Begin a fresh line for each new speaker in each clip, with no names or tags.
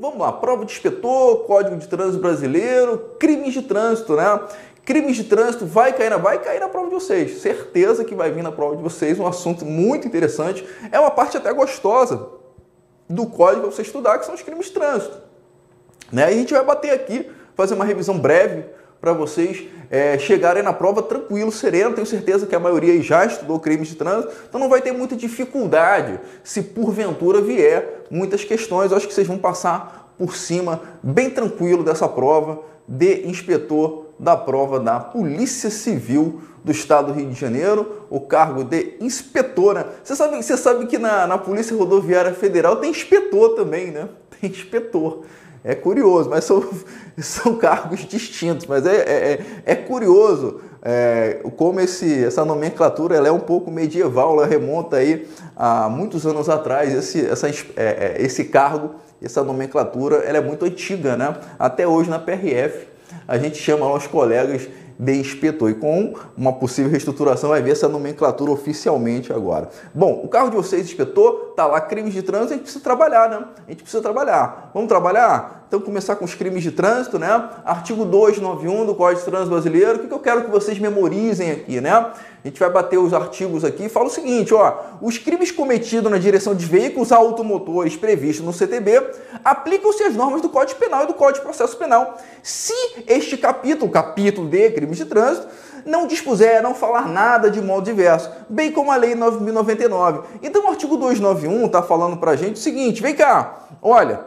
vamos lá, prova de inspetor, Código de Trânsito Brasileiro, crimes de trânsito, né? Crimes de trânsito vai cair na, vai cair na prova de vocês. Certeza que vai vir na prova de vocês um assunto muito interessante. É uma parte até gostosa do código para você estudar, que são os crimes de trânsito. Né? A gente vai bater aqui, fazer uma revisão breve para vocês é, chegarem na prova tranquilo, sereno. Tenho certeza que a maioria já estudou crimes de trânsito, então não vai ter muita dificuldade se porventura vier muitas questões. Eu acho que vocês vão passar por cima bem tranquilo dessa prova de inspetor da prova da Polícia Civil do Estado do Rio de Janeiro, o cargo de inspetora. Você sabe, você sabe que na, na Polícia Rodoviária Federal tem inspetor também, né? Tem inspetor. É curioso, mas são, são cargos distintos, mas é, é, é curioso é, como esse, essa nomenclatura ela é um pouco medieval, ela remonta aí a muitos anos atrás, esse, essa, é, é, esse cargo, essa nomenclatura, ela é muito antiga, né? Até hoje na PRF a gente chama os colegas de inspetor. E com uma possível reestruturação vai ver essa nomenclatura oficialmente agora. Bom, o carro de vocês, inspetor, tá lá crimes de trânsito, a gente precisa trabalhar, né? A gente precisa trabalhar. Vamos trabalhar? Então, começar com os crimes de trânsito, né? Artigo 291 do Código de Trânsito Brasileiro. O que eu quero que vocês memorizem aqui, né? A gente vai bater os artigos aqui e fala o seguinte, ó, os crimes cometidos na direção de veículos automotores previstos no CTB aplicam-se as normas do Código Penal e do Código de Processo Penal. Se este capítulo, capítulo de crimes de trânsito, não dispuser, não falar nada de modo diverso, bem como a Lei 9.099. Então o artigo 291 está falando para a gente o seguinte, vem cá, olha,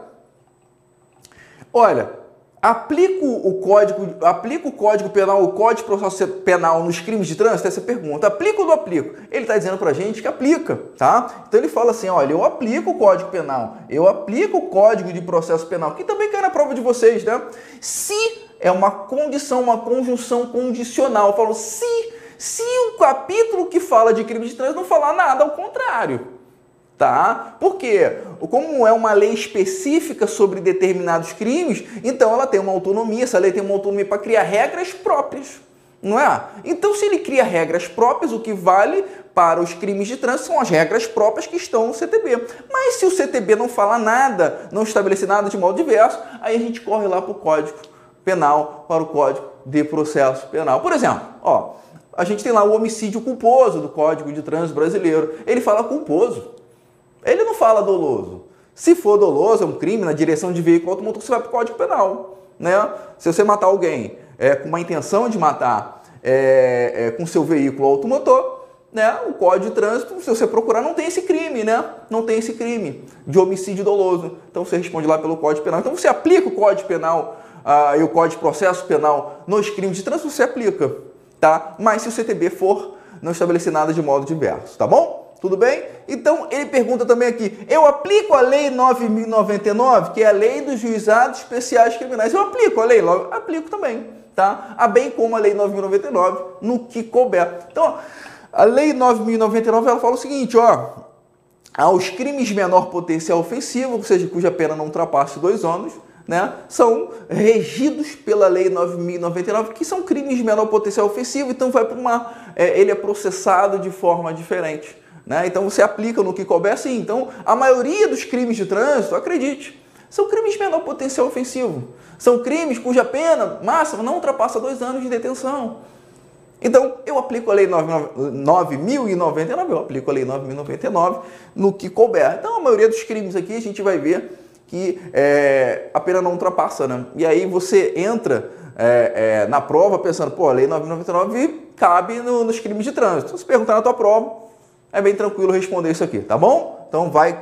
olha, Aplico o código, aplico o código penal, o código processo penal nos crimes de trânsito? Essa pergunta. Aplico ou não aplico? Ele está dizendo para a gente que aplica, tá? Então ele fala assim: olha, eu aplico o código penal, eu aplico o código de processo penal, que também cai na prova de vocês, né? Se é uma condição, uma conjunção condicional, eu falo se, se o capítulo que fala de crimes de trânsito não falar nada ao contrário tá? Porque como é uma lei específica sobre determinados crimes, então ela tem uma autonomia, essa lei tem uma autonomia para criar regras próprias, não é? Então se ele cria regras próprias, o que vale para os crimes de trânsito são as regras próprias que estão no CTB. Mas se o CTB não fala nada, não estabelece nada de modo diverso, aí a gente corre lá para o Código Penal, para o Código de Processo Penal. Por exemplo, ó, a gente tem lá o homicídio culposo do Código de Trânsito Brasileiro. Ele fala culposo. Ele não fala doloso. Se for doloso, é um crime na direção de veículo automotor, você vai para o Código Penal. Né? Se você matar alguém é, com uma intenção de matar é, é, com seu veículo automotor, né? o Código de Trânsito, se você procurar, não tem esse crime, né? Não tem esse crime de homicídio doloso. Então você responde lá pelo Código Penal. Então você aplica o Código Penal ah, e o Código de Processo Penal nos crimes de trânsito, você aplica. Tá? Mas se o CTB for não estabelecer nada de modo diverso, tá bom? Tudo bem? Então ele pergunta também aqui: eu aplico a Lei 9099, que é a Lei dos Juizados Especiais Criminais. Eu aplico a lei? Logo, aplico também, tá? A bem como a Lei 9099, no que couber. Então, a Lei 9099 ela fala o seguinte: ó, aos crimes menor potencial ofensivo, ou seja, cuja pena não ultrapasse dois anos, né, são regidos pela Lei 9.099, que são crimes de menor potencial ofensivo, então vai para uma. É, ele é processado de forma diferente. Né? Então você aplica no que couber sim. Então a maioria dos crimes de trânsito, acredite, são crimes de menor potencial ofensivo. São crimes cuja pena máxima não ultrapassa dois anos de detenção. Então, eu aplico a Lei 9.099, eu aplico a Lei 9.099 no que couber. Então, a maioria dos crimes aqui a gente vai ver que é, a pena não ultrapassa, né? E aí você entra é, é, na prova pensando, pô, a Lei 9.099 cabe no, nos crimes de trânsito. Se perguntar na tua prova, é bem tranquilo responder isso aqui, tá bom? Então vai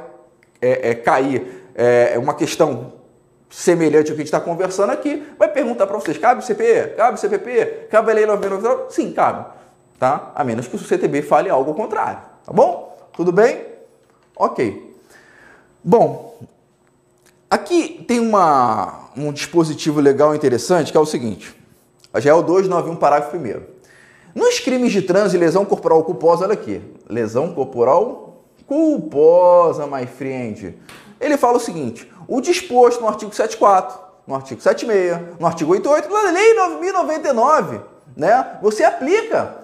é, é, cair é, uma questão semelhante ao que a gente está conversando aqui, vai perguntar para vocês, cabe CPE? Cabe CPP? Cabe lei 999? Sim, cabe, tá? A menos que o CTB fale algo ao contrário, tá bom? Tudo bem? Ok. Bom, aqui tem uma, um dispositivo legal interessante que é o seguinte, já é o 291, parágrafo 1 nos crimes de trânsito e lesão corporal culposa, olha aqui, lesão corporal culposa, my friend. Ele fala o seguinte: o disposto no artigo 74, no artigo 76, no artigo 88 da Lei 9099, né? Você aplica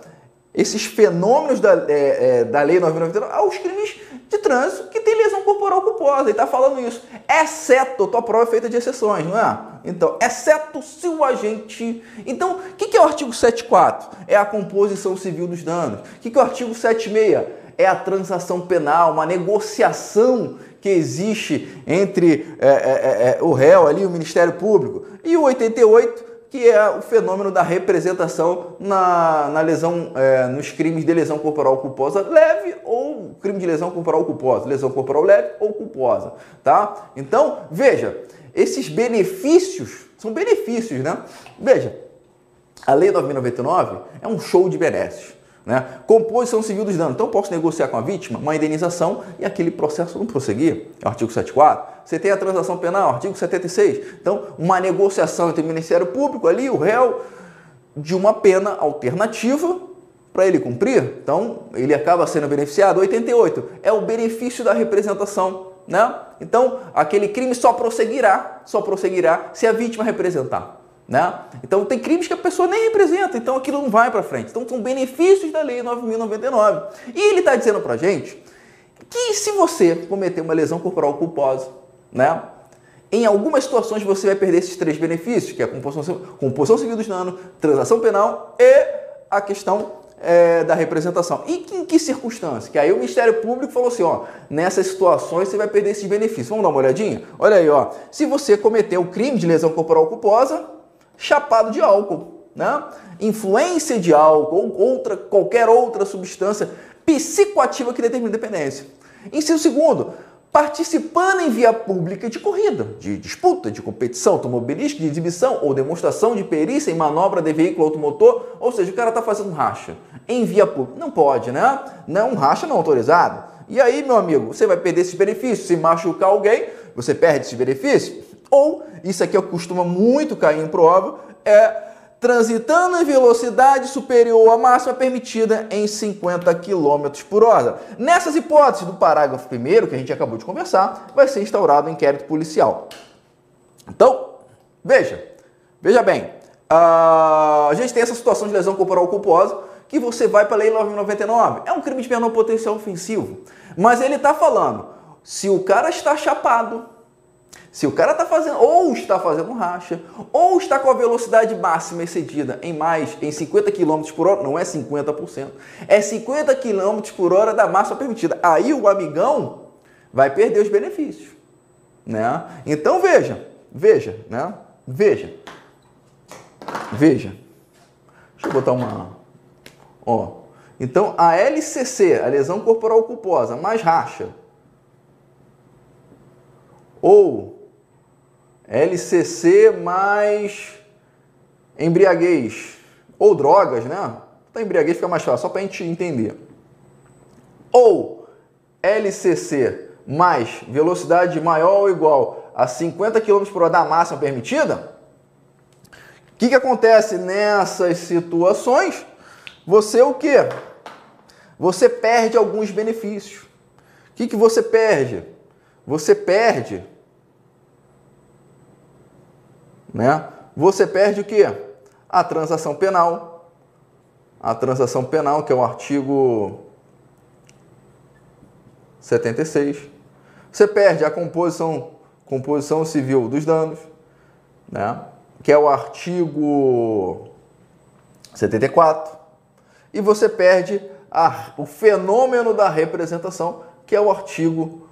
esses fenômenos da, é, é, da Lei 9099 aos crimes de trânsito que tem lesão corporal culposa. Ele está falando isso. Exceto, tua prova é feita de exceções, não é? Então, exceto se o agente. Então, o que, que é o artigo 74? É a composição civil dos danos. O que, que é o artigo 76? É a transação penal, uma negociação que existe entre é, é, é, é o réu ali, o Ministério Público. E o 88 que é o fenômeno da representação na, na lesão, é, nos crimes de lesão corporal culposa leve ou crime de lesão corporal culposa, lesão corporal leve ou culposa, tá? Então, veja, esses benefícios são benefícios, né? Veja, a Lei 9.099 é um show de benesses. Né? Composição civil dos danos. Então, posso negociar com a vítima uma indenização e aquele processo não prosseguir. É artigo 74. Você tem a transação penal, artigo 76. Então, uma negociação entre o Ministério Público ali, o réu, de uma pena alternativa para ele cumprir. Então, ele acaba sendo beneficiado. 88 é o benefício da representação. Né? Então, aquele crime só prosseguirá, só prosseguirá se a vítima representar. Né? Então tem crimes que a pessoa nem representa, então aquilo não vai para frente. Então são benefícios da lei 9.099. E ele está dizendo para gente que se você cometer uma lesão corporal culposa, né, em algumas situações você vai perder esses três benefícios, que é a composição, composição civil dos danos, transação penal e a questão é, da representação. E em que circunstância? Que aí o Ministério Público falou assim, ó, nessas situações você vai perder esses benefícios. Vamos dar uma olhadinha? Olha aí, ó. Se você cometeu o crime de lesão corporal culposa, chapado de álcool, né? Influência de álcool ou outra, qualquer outra substância psicoativa que determina dependência. Inciso segundo, participando em via pública de corrida, de disputa, de competição automobilística, de exibição ou demonstração de perícia em manobra de veículo automotor, ou seja, o cara está fazendo racha em via pública. Não pode, né? Não um racha não autorizado. E aí, meu amigo, você vai perder esses benefícios. Se machucar alguém, você perde esses benefícios. Ou, isso aqui costuma muito cair em prova, é transitando em velocidade superior à máxima permitida em 50 km por hora. Nessas hipóteses do parágrafo 1 que a gente acabou de conversar, vai ser instaurado um inquérito policial. Então, veja, veja bem, a gente tem essa situação de lesão corporal culposa que você vai para a Lei 999. É um crime de menor potencial ofensivo. Mas ele está falando, se o cara está chapado, se o cara está fazendo, ou está fazendo racha, ou está com a velocidade máxima excedida em mais, em 50 km por hora, não é 50%, é 50 km por hora da máxima permitida. Aí o amigão vai perder os benefícios. Né? Então veja, veja, né? Veja. Veja. Deixa eu botar uma. Ó. Então a LCC, a lesão corporal culposa, mais racha, ou LCC mais embriaguez ou drogas, né? Então, embriaguez fica mais fácil, só para a gente entender. Ou LCC mais velocidade maior ou igual a 50 km por hora da máxima permitida, o que, que acontece nessas situações? Você o quê? Você perde alguns benefícios. O que, que você perde? Você perde né? Você perde o que? A transação penal. A transação penal, que é o artigo 76. Você perde a composição, composição civil dos danos, né? que é o artigo 74. E você perde a, o fenômeno da representação, que é o artigo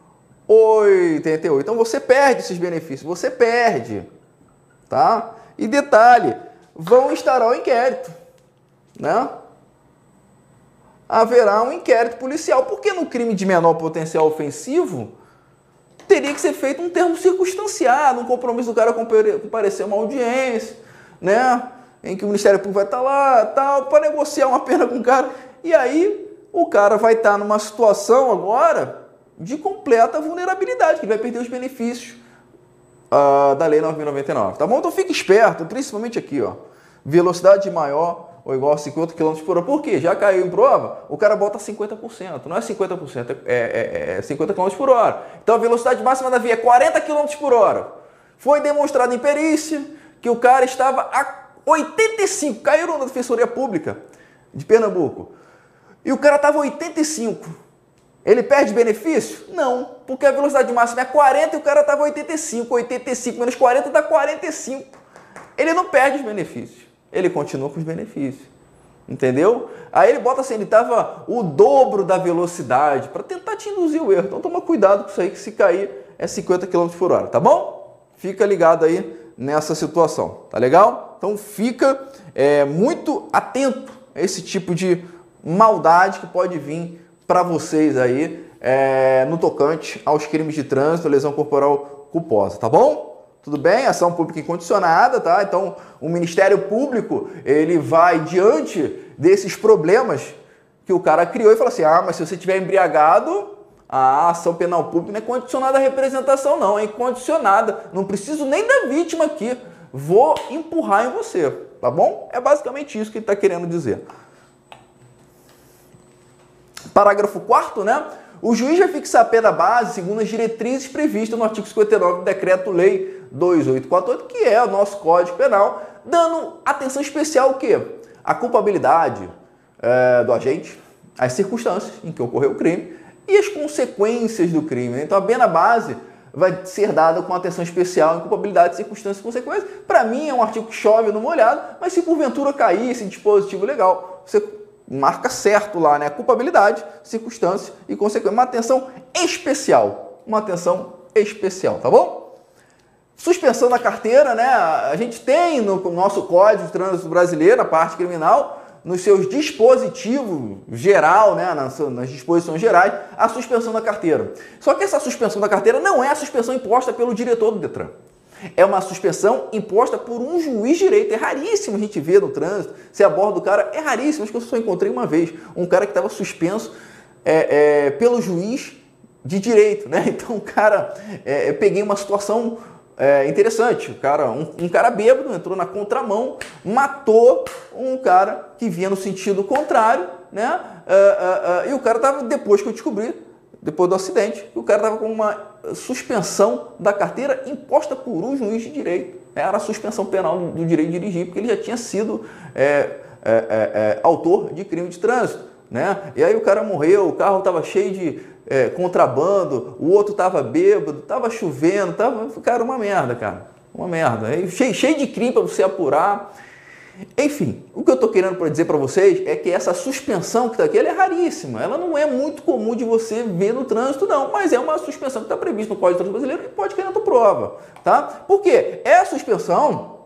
88. Então você perde esses benefícios, você perde tá? E detalhe, vão instaurar o um inquérito, né? Haverá um inquérito policial, porque no crime de menor potencial ofensivo teria que ser feito um termo circunstanciado, um compromisso do cara comparecer a uma audiência, né? Em que o Ministério Público vai estar lá, tal, para negociar uma pena com o cara. E aí o cara vai estar numa situação agora de completa vulnerabilidade, que vai perder os benefícios uh, da Lei 9.099, tá bom? Então fique esperto, principalmente aqui, ó. Velocidade maior ou igual a 50 km por hora. Por quê? Já caiu em prova, o cara bota 50%. Não é 50%, é, é, é 50 km por hora. Então a velocidade máxima da via é 40 km por hora. Foi demonstrado em perícia que o cara estava a 85, caiu na Defensoria Pública de Pernambuco. E o cara estava 85 Ele perde benefício? Não, porque a velocidade máxima é 40 e o cara estava 85. 85 menos 40 dá 45. Ele não perde os benefícios, ele continua com os benefícios. Entendeu? Aí ele bota assim, ele estava o dobro da velocidade para tentar te induzir o erro. Então toma cuidado com isso aí, que se cair é 50 km por hora, tá bom? Fica ligado aí nessa situação, tá legal? Então fica é, muito atento a esse tipo de maldade que pode vir para vocês aí é, no tocante aos crimes de trânsito, lesão corporal culposa, tá bom? Tudo bem? Ação pública incondicionada, tá? Então, o Ministério Público, ele vai diante desses problemas que o cara criou e fala assim: "Ah, mas se você tiver embriagado, a ação penal pública não é condicionada à representação não, é incondicionada. Não preciso nem da vítima aqui. Vou empurrar em você, tá bom? É basicamente isso que ele está querendo dizer. Parágrafo 4 né? O juiz vai fixar a pena base segundo as diretrizes previstas no artigo 59 do Decreto-Lei 2848, que é o nosso Código Penal, dando atenção especial o quê? A culpabilidade é, do agente, as circunstâncias em que ocorreu o crime e as consequências do crime. Então a pena base vai ser dada com atenção especial em culpabilidade, circunstâncias e consequências. Para mim é um artigo que chove no molhado, mas se porventura cair esse dispositivo legal, você marca certo lá, né? Culpabilidade, circunstância e consequência. Uma atenção especial. Uma atenção especial, tá bom? Suspensão da carteira, né? A gente tem no nosso Código de Trânsito Brasileiro, a parte criminal, nos seus dispositivos geral, né, nas, nas, disposições gerais, a suspensão da carteira. Só que essa suspensão da carteira não é a suspensão imposta pelo diretor do Detran é uma suspensão imposta por um juiz direito. É raríssimo a gente ver no trânsito, se aborda o cara, é raríssimo, acho que eu só encontrei uma vez, um cara que estava suspenso é, é, pelo juiz de direito, né? Então, cara, é, peguei uma situação é, interessante. O cara, um, um, cara bêbado entrou na contramão, matou um cara que vinha no sentido contrário, né? Uh, uh, uh, e o cara estava, depois que eu descobri, depois do acidente, o cara estava com uma suspensão da carteira imposta por um juiz de direito. Era a suspensão penal do direito de dirigir, porque ele já tinha sido é, é, é, é, autor de crime de trânsito. Né? E aí o cara morreu, o carro estava cheio de é, contrabando, o outro estava bêbado, estava chovendo, tava, cara, uma merda, cara. Uma merda. Cheio, cheio de crime para você apurar. Enfim, o que eu estou querendo dizer para vocês é que essa suspensão que está aqui é raríssima. Ela não é muito comum de você ver no trânsito, não. Mas é uma suspensão que está prevista no Código de Trânsito Brasileiro e pode cair na tua prova. Tá? Por quê? É a suspensão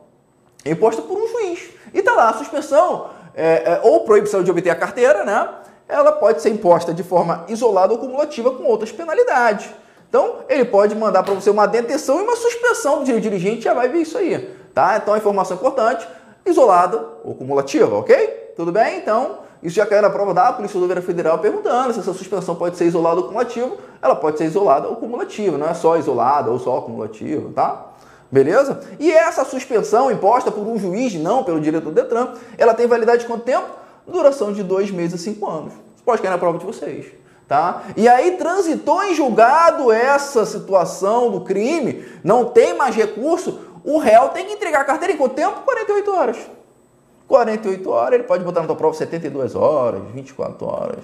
imposta por um juiz. E está lá, a suspensão é, é, ou proibição de obter a carteira, né? Ela pode ser imposta de forma isolada ou cumulativa com outras penalidades. Então, ele pode mandar para você uma detenção e uma suspensão do dirigente, já vai ver isso aí. Tá? Então, a informação importante isolada ou cumulativa, ok? Tudo bem? Então, isso já caiu na prova da Polícia Rodoviária Federal perguntando se essa suspensão pode ser isolada ou cumulativa. Ela pode ser isolada ou cumulativa, não é só isolada ou só cumulativa, tá? Beleza? E essa suspensão imposta por um juiz, não pelo diretor do Detran, ela tem validade de quanto tempo? Duração de dois meses a cinco anos. Pode cair na prova de vocês. Tá? E aí transitou em julgado essa situação do crime, não tem mais recurso, o réu tem que entregar a carteira em quanto tempo? 48 horas. 48 horas, ele pode botar na tua prova 72 horas, 24 horas.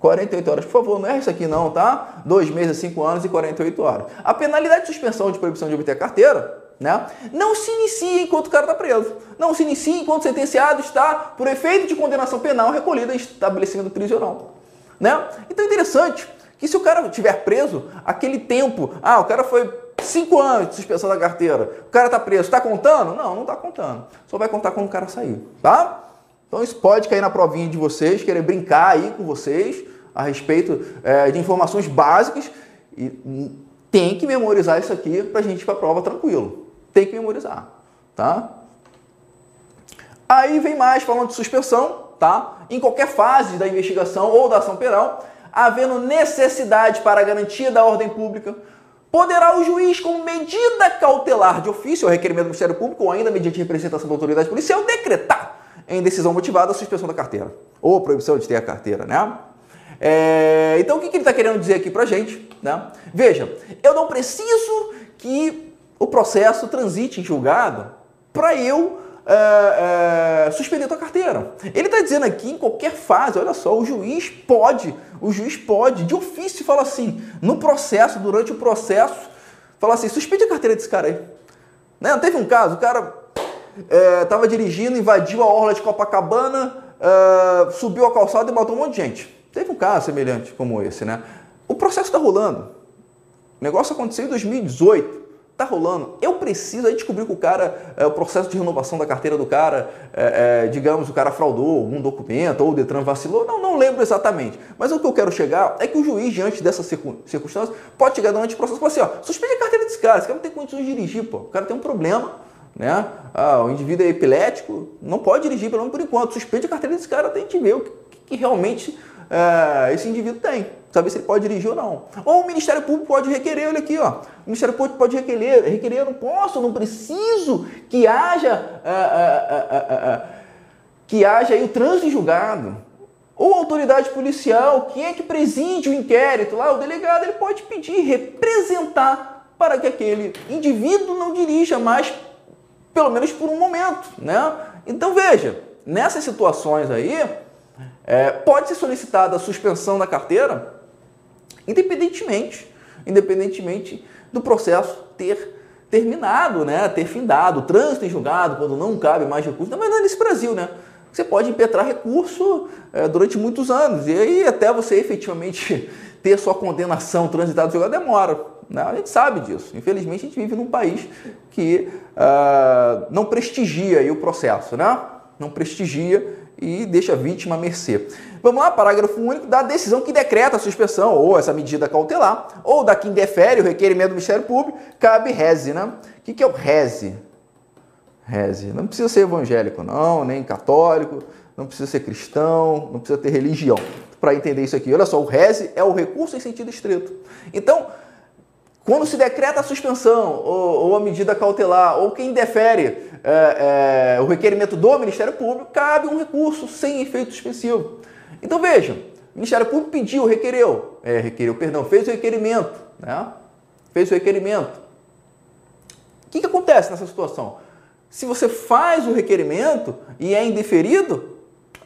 48 horas, por favor, não é isso aqui não, tá? Dois meses, cinco anos e 48 horas. A penalidade de suspensão de proibição de obter a carteira, né? Não se inicia enquanto o cara está preso. Não se inicia enquanto o sentenciado está, por efeito de condenação penal, recolhida em estabelecimento prisional. Né? Então é interessante que se o cara estiver preso, aquele tempo, ah, o cara foi Cinco anos de suspensão da carteira. O cara está preso. Está contando? Não, não está contando. Só vai contar quando o cara sair, tá? Então isso pode cair na provinha de vocês, querer brincar aí com vocês a respeito é, de informações básicas e tem que memorizar isso aqui para a gente ir para a prova tranquilo. Tem que memorizar, tá? Aí vem mais falando de suspensão, tá? Em qualquer fase da investigação ou da ação penal, havendo necessidade para a garantia da ordem pública, poderá o juiz, como medida cautelar de ofício, ou requerimento do Ministério Público, ou ainda mediante representação da autoridade policial, decretar em decisão motivada a suspensão da carteira, ou a proibição de ter a carteira, né? É, então, o que, que ele está querendo dizer aqui para gente? Né? Veja, eu não preciso que o processo transite em julgado para eu é, é, suspender tua carteira. Ele está dizendo aqui em qualquer fase, olha só, o juiz pode, o juiz pode, de ofício, falar assim, no processo, durante o processo, falar assim, suspende a carteira desse cara aí. Né? Teve um caso, o cara estava é, dirigindo, invadiu a orla de Copacabana, é, subiu a calçada e matou um monte de gente. Teve um caso semelhante como esse, né? O processo está rolando. O negócio aconteceu em 2018. Tá rolando. Eu preciso aí descobrir que o cara, é, o processo de renovação da carteira do cara, é, é, digamos, o cara fraudou algum documento ou o Detran vacilou. Não, não lembro exatamente. Mas o que eu quero chegar é que o juiz, diante dessas circunstâncias, pode chegar durante o processo e falar assim: ó, suspende a carteira desse cara, esse cara não tem condições de dirigir, pô. O cara tem um problema, né? Ah, o indivíduo é epilético, não pode dirigir, pelo menos por enquanto. Suspende a carteira desse cara, tem que ver o que, que realmente é, esse indivíduo tem. Saber se ele pode dirigir ou não. Ou o Ministério Público pode requerer, olha aqui, ó. O Ministério Público pode requerer, requerer eu não posso, não preciso que haja, é, é, que haja aí o trânsito julgado. Ou autoridade policial, quem é que preside o inquérito lá, o delegado, ele pode pedir, representar para que aquele indivíduo não dirija mais, pelo menos por um momento, né? Então veja, nessas situações aí, é, pode ser solicitada a suspensão da carteira, independentemente, independentemente do processo ter terminado, né, ter findado, o trânsito em julgado, quando não cabe mais recurso, mas não é nesse Brasil, né? Você pode impetrar recurso é, durante muitos anos, e aí até você efetivamente ter sua condenação transitada no julgado demora. Né? A gente sabe disso. Infelizmente, a gente vive num país que uh, não prestigia o processo, né? Não prestigia e deixa a vítima à mercê. Vamos lá, parágrafo único da decisão que decreta a suspensão ou essa medida cautelar, ou da que indefere o requerimento do Ministério Público, cabe reze, né? O que é o reze? Reze. Não precisa ser evangélico, não, nem católico, não precisa ser cristão, não precisa ter religião para entender isso aqui. Olha só, o reze é o recurso em sentido estrito. Então, quando se decreta a suspensão ou, ou a medida cautelar, ou quem defere é, é, o requerimento do Ministério Público, cabe um recurso sem efeito suspensivo. Então vejam, o Ministério Público pediu, requereu, é, requereu, perdão, fez o requerimento, né? fez o requerimento. O que, que acontece nessa situação? Se você faz o requerimento e é indeferido,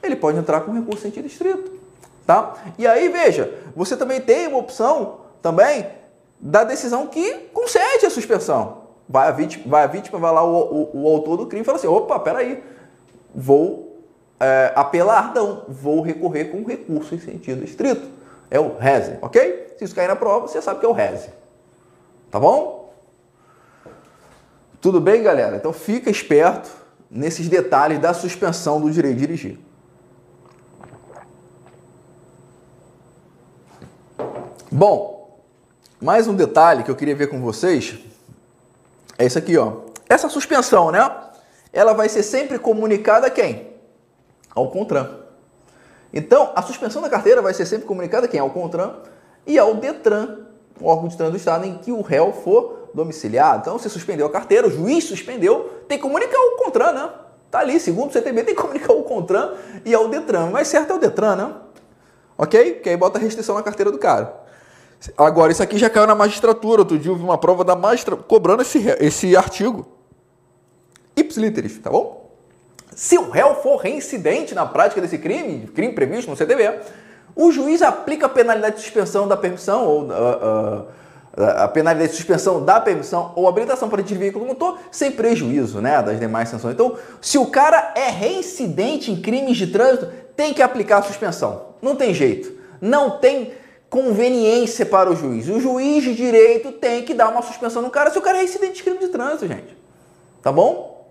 ele pode entrar com recurso em sentido estrito. Tá? E aí, veja, você também tem uma opção também da decisão que concede a suspensão. Vai a vítima, vai, a vítima, vai lá o, o, o autor do crime e fala assim, opa, peraí, vou é, apelar, não, vou recorrer com recurso em sentido estrito. É o reze, ok? Se isso cair na prova, você sabe que é o reze. Tá bom? Tudo bem, galera? Então fica esperto nesses detalhes da suspensão do direito de dirigir. Bom, mais um detalhe que eu queria ver com vocês é isso aqui, ó. Essa suspensão, né? Ela vai ser sempre comunicada a quem? Ao CONTRAN. Então, a suspensão da carteira vai ser sempre comunicada a quem? Ao CONTRAN e ao DETRAN, o órgão de trânsito do Estado em que o réu for domiciliado. Então, você suspendeu a carteira, o juiz suspendeu, tem que comunicar ao CONTRAN, né? Tá ali, segundo o CTB, tem que comunicar ao CONTRAN e ao DETRAN. Mas certo é o DETRAN, né? Ok? Que aí bota restrição na carteira do cara. Agora, isso aqui já caiu na magistratura. Outro dia eu vi uma prova da magistratura cobrando esse, esse artigo. Ipsiliteris, tá bom? Se o réu for reincidente na prática desse crime, crime previsto no CTB, o juiz aplica a penalidade de suspensão da permissão ou uh, uh, a penalidade de suspensão da permissão ou habilitação para dirigir veículo motor sem prejuízo né, das demais sanções. Então, se o cara é reincidente em crimes de trânsito, tem que aplicar a suspensão. Não tem jeito. Não tem conveniência para o juiz. O juiz de direito tem que dar uma suspensão no cara se o cara é incidente de crime de trânsito, gente. Tá bom?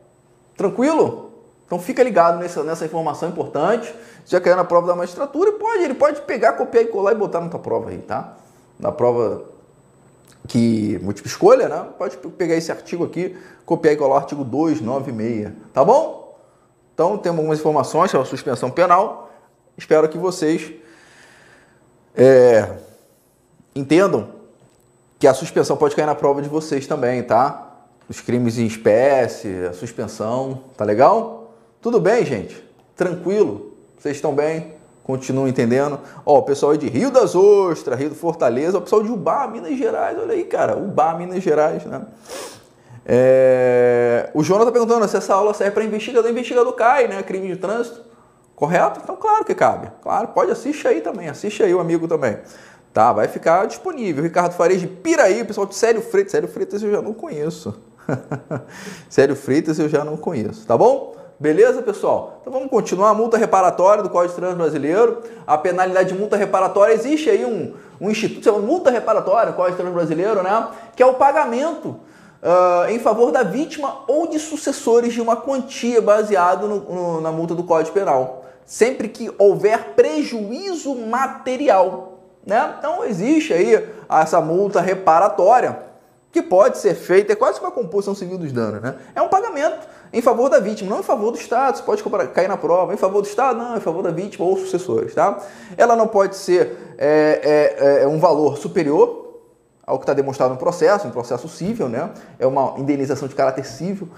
Tranquilo? Então fica ligado nessa, nessa informação importante. Já caiu na prova da magistratura, pode, ele pode pegar, copiar e colar e botar na tua prova aí, tá? Na prova que múltipla escolha, né? Pode pegar esse artigo aqui, copiar e colar o artigo 296, tá bom? Então temos algumas informações sobre a suspensão penal. Espero que vocês é, entendam que a suspensão pode cair na prova de vocês também, tá? Os crimes em espécie, a suspensão, tá legal? Tudo bem, gente? Tranquilo? Vocês estão bem? Continuam entendendo? Ó, o pessoal aí de Rio das Ostras, Rio do Fortaleza, o pessoal de Ubá, Minas Gerais, olha aí, cara, Ubá, Minas Gerais, né? É... O Jonas está perguntando se essa aula serve para investigador. Investigador cai, né? Crime de trânsito. Correto? Então, claro que cabe. Claro, pode assistir aí também. Assiste aí o amigo também. Tá, vai ficar disponível. Ricardo Fares de Piraí, pessoal de Sério Freitas. Sério Freitas eu já não conheço. Sério Freitas eu já não conheço, tá bom? Beleza, pessoal? Então vamos continuar. A multa reparatória do Código de Trânsito Brasileiro. A penalidade de multa reparatória, existe aí um, um instituto, chama multa reparatória, Código de Trânsito Brasileiro, né? Que é o pagamento uh, em favor da vítima ou de sucessores de uma quantia baseado na multa do Código Penal. Sempre que houver prejuízo material. Né? Então existe aí essa multa reparatória que pode ser feita, é quase uma composição civil dos danos, né? É um pagamento em favor da vítima, não em favor do Estado, você pode cair na prova, em favor do Estado, não, em favor da vítima ou sucessores, tá? Ela não pode ser é, é, é um valor superior ao que está demonstrado no processo, um processo civil, né? É uma indenização de caráter civil.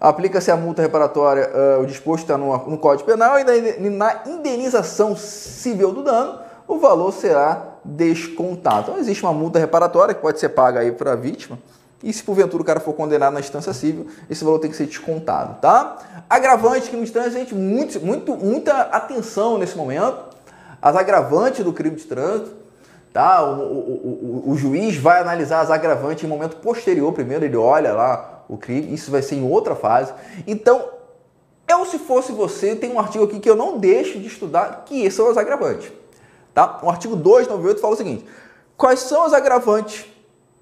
Aplica-se a multa reparatória, uh, o disposto está no, no Código Penal, e na indenização civil do dano, o valor será descontado. Então existe uma multa reparatória que pode ser paga aí para a vítima. E se porventura o cara for condenado na instância civil, esse valor tem que ser descontado, tá? Agravante, crime de trânsito, gente, muito, muito, muita atenção nesse momento. As agravantes do crime de trânsito, tá? O, o, o, o juiz vai analisar as agravantes em momento posterior. Primeiro ele olha lá o crime, isso vai ser em outra fase. Então, eu se fosse você, tem um artigo aqui que eu não deixo de estudar, que são as agravantes. Tá? O artigo 298 fala o seguinte: quais são os agravantes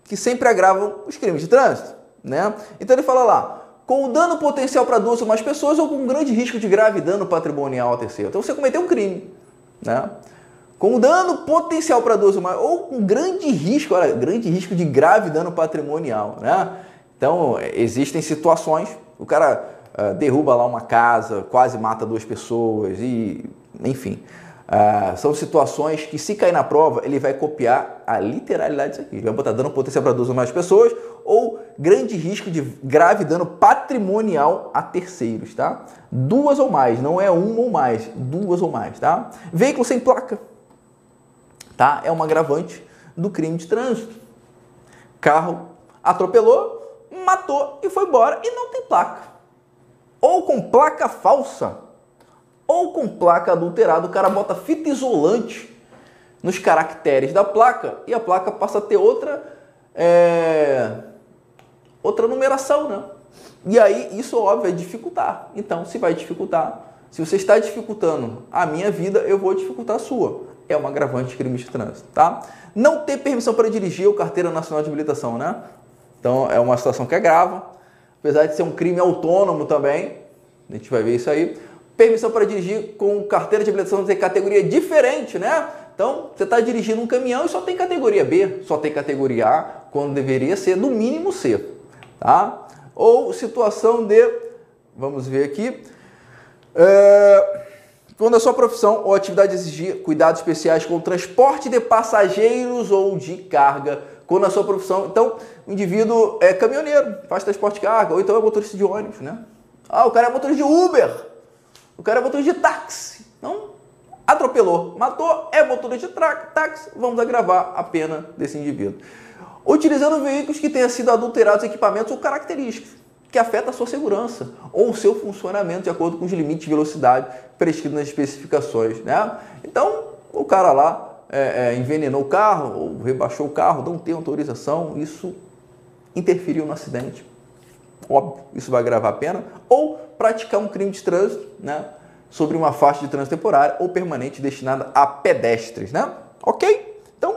que sempre agravam os crimes de trânsito? Né? Então ele fala lá, com dano potencial para duas ou mais pessoas ou com grande risco de grave dano patrimonial a terceiro. Então você cometeu um crime, né? Com dano potencial para duas ou mais ou com grande risco, olha, grande risco de grave dano patrimonial, né? Então existem situações, o cara uh, derruba lá uma casa, quase mata duas pessoas e, enfim. Ah, são situações que, se cair na prova, ele vai copiar a literalidade disso aqui. Ele vai botar dano potencial para duas ou mais pessoas ou grande risco de grave dano patrimonial a terceiros, tá? Duas ou mais, não é uma ou mais, duas ou mais, tá? Veículo sem placa, tá? É um agravante do crime de trânsito. Carro atropelou, matou e foi embora e não tem placa. Ou com placa falsa, ou com placa adulterada, o cara bota fita isolante nos caracteres da placa e a placa passa a ter outra é, outra numeração, né? E aí isso óbvio vai dificultar. Então, se vai dificultar, se você está dificultando a minha vida, eu vou dificultar a sua. É uma agravante de crime de trânsito, tá? Não ter permissão para dirigir ou carteira nacional de habilitação, né? Então é uma situação que agrava, apesar de ser um crime autônomo também. A gente vai ver isso aí permissão para dirigir com carteira de habilitação de categoria diferente, né? Então, você está dirigindo um caminhão e só tem categoria B, só tem categoria A, quando deveria ser no mínimo C, tá? Ou situação de, vamos ver aqui, é, quando a sua profissão ou atividade exigir cuidados especiais com o transporte de passageiros ou de carga, quando a sua profissão, então, indivíduo é caminhoneiro, faz transporte de carga, ou então é motorista de ônibus, né? Ah, o cara é motorista de Uber, o cara é motorista de táxi. Não atropelou, matou, é motorista de táxi. Vamos agravar a pena desse indivíduo. Utilizando veículos que tenham sido adulterados equipamentos ou características que afetam a sua segurança ou o seu funcionamento de acordo com os limites de velocidade prescritos nas especificações. Né? Então, o cara lá é, é, envenenou o carro ou rebaixou o carro, não tem autorização, isso interferiu no acidente. Óbvio, isso vai agravar a pena. Ou praticar um crime de trânsito, né? Sobre uma faixa de trânsito temporária ou permanente destinada a pedestres, né? Ok? Então,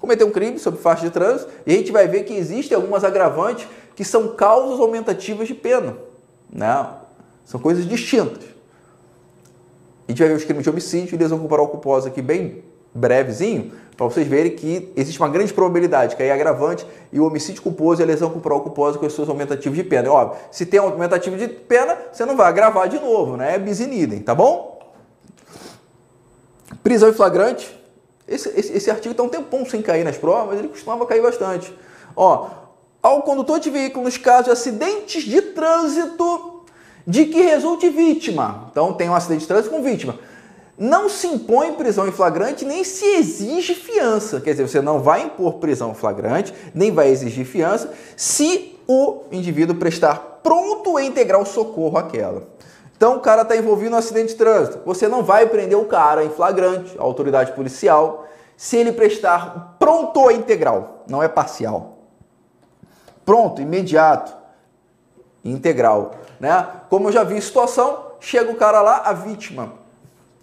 cometer um crime sobre faixa de trânsito e a gente vai ver que existem algumas agravantes que são causas aumentativas de pena, né? São coisas distintas. A gente vai ver os crimes de homicídio e lesão corporal culposa aqui bem brevezinho, para vocês verem que existe uma grande probabilidade que aí agravante e o homicídio culposo e a lesão corporal culposa com os seus aumentativos de pena. É óbvio, se tem um aumentativo de pena, você não vai agravar de novo, né? É bis in idem, tá bom? Prisão em flagrante. Esse, esse, esse artigo está um tempão sem cair nas provas, ele costumava cair bastante. Ó, ao condutor de veículo nos casos de acidentes de trânsito de que resulte vítima. Então tem um acidente de trânsito com vítima não se impõe prisão em flagrante nem se exige fiança. Quer dizer, você não vai impor prisão em flagrante, nem vai exigir fiança, se o indivíduo prestar pronto em integrar o socorro àquela. Então o cara está envolvido no acidente de trânsito. Você não vai prender o cara em flagrante, a autoridade policial, se ele prestar pronto integral, não é parcial. Pronto, imediato, integral, né? Como eu já vi situação, chega o cara lá, a vítima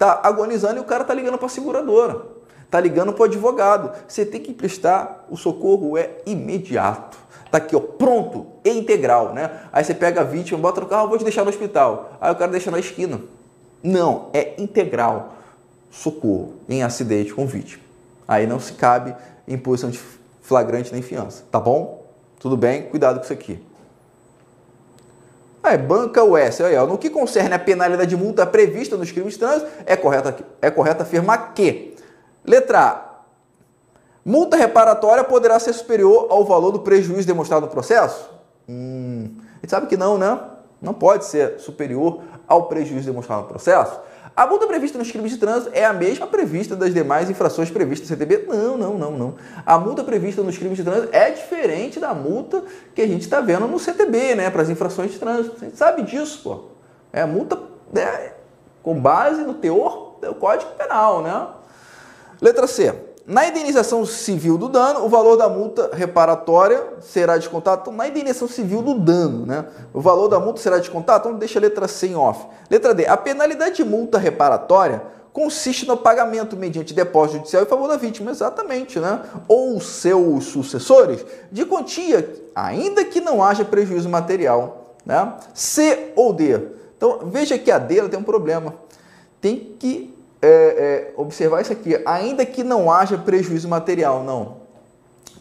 tá agonizando e o cara tá ligando para a seguradora, tá ligando para o advogado. Você tem que prestar o socorro é imediato. Tá aqui, ó, pronto, e integral, né? Aí você pega a vítima, bota no carro, vou te deixar no hospital. Aí o cara deixa na esquina. Não, é integral. Socorro em acidente com vítima. Aí não se cabe imposição de flagrante nem fiança, tá bom? Tudo bem? Cuidado com isso aqui. É, banca o S. No que concerne a penalidade de multa prevista nos crimes trânsito, é correto, é correto afirmar que, letra A, Multa reparatória poderá ser superior ao valor do prejuízo demonstrado no processo? Hum, a gente sabe que não, né? Não pode ser superior ao prejuízo demonstrado no processo. A multa prevista nos crimes de trânsito é a mesma prevista das demais infrações previstas no CTB? Não, não, não, não. A multa prevista nos crimes de trânsito é diferente da multa que a gente está vendo no CTB, né? Para as infrações de trânsito. A gente sabe disso, pô. É a multa é, com base no teor do Código Penal, né? Letra C. Na indenização civil do dano, o valor da multa reparatória será descontado. Então, na indenização civil do dano, né? O valor da multa será descontado. Então, deixa a letra C em off. Letra D. A penalidade de multa reparatória consiste no pagamento mediante depósito judicial em favor da vítima, exatamente, né? Ou seus sucessores, de quantia, ainda que não haja prejuízo material, né? C ou D. Então, veja que a D tem um problema. Tem que é, é, observar isso aqui, ainda que não haja prejuízo material, não.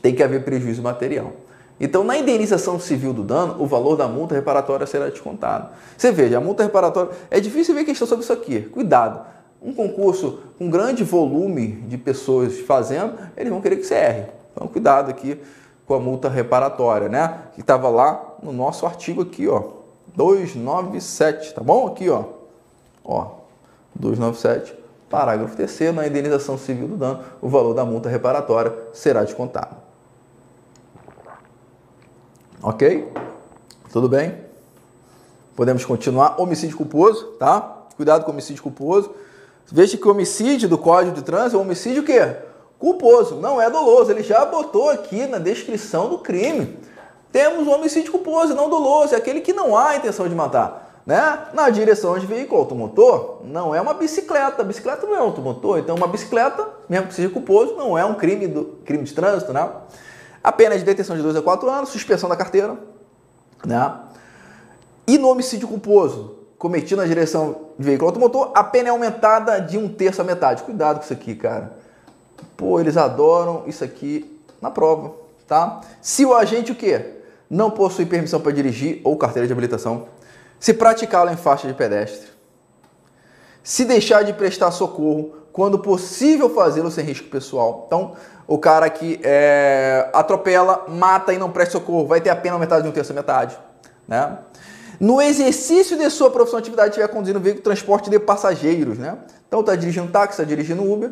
Tem que haver prejuízo material. Então, na indenização civil do dano, o valor da multa reparatória será descontado. Você veja, a multa reparatória. É difícil ver questão sobre isso aqui. Cuidado. Um concurso com grande volume de pessoas fazendo, eles vão querer que você erre. Então, cuidado aqui com a multa reparatória, né? Que estava lá no nosso artigo aqui, ó. 297, tá bom? Aqui, ó. Ó, 297 Parágrafo 3 na indenização civil do dano, o valor da multa reparatória será descontado. Ok? Tudo bem? Podemos continuar. Homicídio culposo, tá? Cuidado com homicídio culposo. Veja que o homicídio do Código de Trânsito é um homicídio o quê? Culposo, não é doloso. Ele já botou aqui na descrição do crime. Temos homicídio culposo, não doloso, é aquele que não há intenção de matar né? na direção de veículo automotor, não é uma bicicleta. A bicicleta não é automotor, então uma bicicleta, mesmo que seja culposo, não é um crime, do, crime de trânsito. Né? A pena é de detenção de 2 a 4 anos, suspensão da carteira. Né? E no homicídio culposo, cometido na direção de veículo automotor, a pena é aumentada de um terço a metade. Cuidado com isso aqui, cara. Pô, eles adoram isso aqui na prova, tá? Se o agente o quê? Não possui permissão para dirigir ou carteira de habilitação, se praticá-lo em faixa de pedestre, se deixar de prestar socorro quando possível fazê-lo sem risco pessoal. Então, o cara que é, atropela, mata e não presta socorro vai ter a pena metade de um terço metade. Né? No exercício de sua profissão atividade estiver conduzindo veículo de transporte de passageiros. Né? Então, está dirigindo táxi, está dirigindo Uber,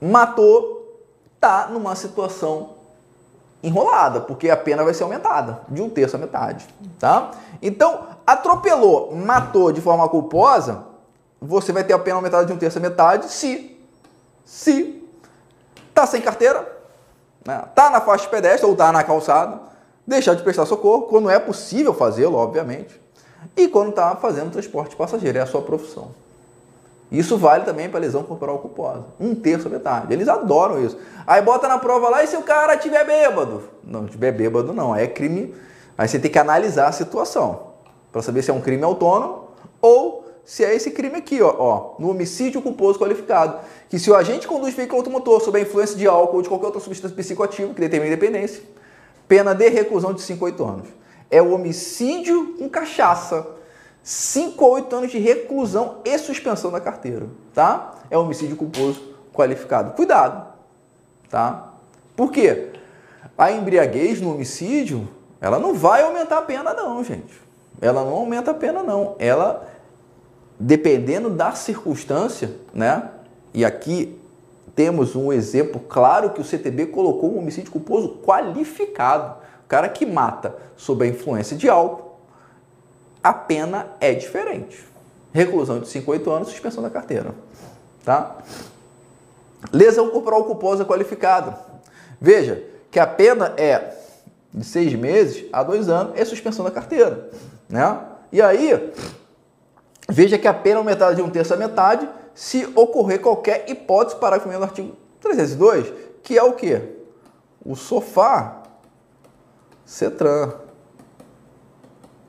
matou, está numa situação enrolada, porque a pena vai ser aumentada de um terço a metade, tá? Então, atropelou, matou de forma culposa, você vai ter a pena aumentada de um terço a metade se se tá sem carteira, né? tá na faixa de pedestre ou tá na calçada, deixar de prestar socorro quando é possível fazê-lo, obviamente, e quando está fazendo transporte passageiro, é a sua profissão. Isso vale também para lesão corporal culposa. Um terço a metade. Eles adoram isso. Aí bota na prova lá e se o cara tiver bêbado? Não, tiver bêbado não, é crime. Aí você tem que analisar a situação para saber se é um crime autônomo ou se é esse crime aqui, ó, ó, no homicídio culposo qualificado, que se o agente conduz veículo automotor sob a influência de álcool ou de qualquer outra substância psicoativa que determine independência, pena de reclusão de 5 a 8 anos. É o homicídio com cachaça 5 a 8 anos de reclusão e suspensão da carteira, tá? É homicídio culposo qualificado. Cuidado, tá? Por quê? A embriaguez no homicídio, ela não vai aumentar a pena não, gente. Ela não aumenta a pena não. Ela, dependendo da circunstância, né? E aqui temos um exemplo claro que o CTB colocou um homicídio culposo qualificado. O cara que mata sob a influência de álcool a pena é diferente. Reclusão de 5 a 8 anos, suspensão da carteira. Tá? Lesão corporal culposa qualificada. Veja que a pena é de seis meses a dois anos, é suspensão da carteira. Né? E aí, veja que a pena aumentada de um terço a metade se ocorrer qualquer hipótese, parágrafo do artigo 302, que é o que? O sofá CETRAN.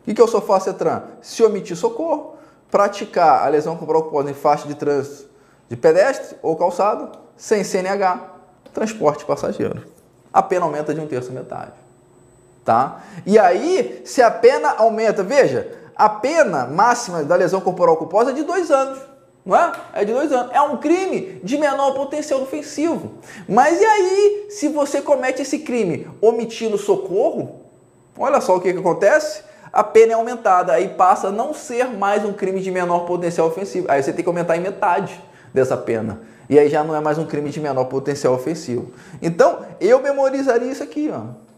O que é o sofá CETRAN? Se omitir socorro, praticar a lesão corporal culposa em faixa de trânsito de pedestre ou calçado, sem CNH, transporte passageiro. A pena aumenta de um terço a metade. Tá? E aí, se a pena aumenta, veja, a pena máxima da lesão corporal culposa é de dois anos. Não é? É de dois anos. É um crime de menor potencial ofensivo. Mas e aí, se você comete esse crime omitindo socorro, olha só o que, que acontece. A pena é aumentada, aí passa a não ser mais um crime de menor potencial ofensivo. Aí você tem que aumentar em metade dessa pena. E aí já não é mais um crime de menor potencial ofensivo. Então, eu memorizaria isso aqui, ó.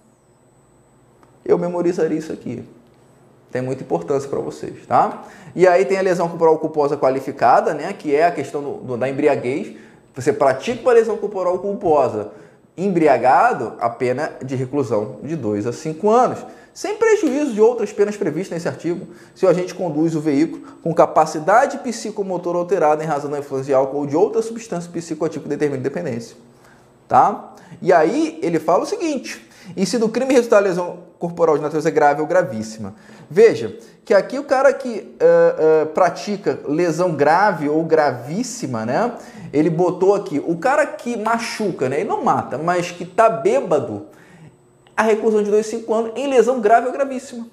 Eu memorizaria isso aqui. Tem muita importância para vocês, tá? E aí tem a lesão corporal culposa qualificada, né? Que é a questão do, do, da embriaguez. Você pratica uma lesão corporal culposa embriagado, a pena de reclusão de 2 a 5 anos sem prejuízo de outras penas previstas nesse artigo, se o agente conduz o veículo com capacidade psicomotora alterada em razão da influência de álcool ou de outra substância psicoativa que determina dependência. Tá? E aí ele fala o seguinte: e se do crime resultar lesão corporal de natureza grave ou gravíssima. Veja que aqui o cara que uh, uh, pratica lesão grave ou gravíssima, né? Ele botou aqui, o cara que machuca, né? Ele não mata, mas que tá bêbado, a reclusão de 2 a 5 anos em lesão grave ou gravíssima.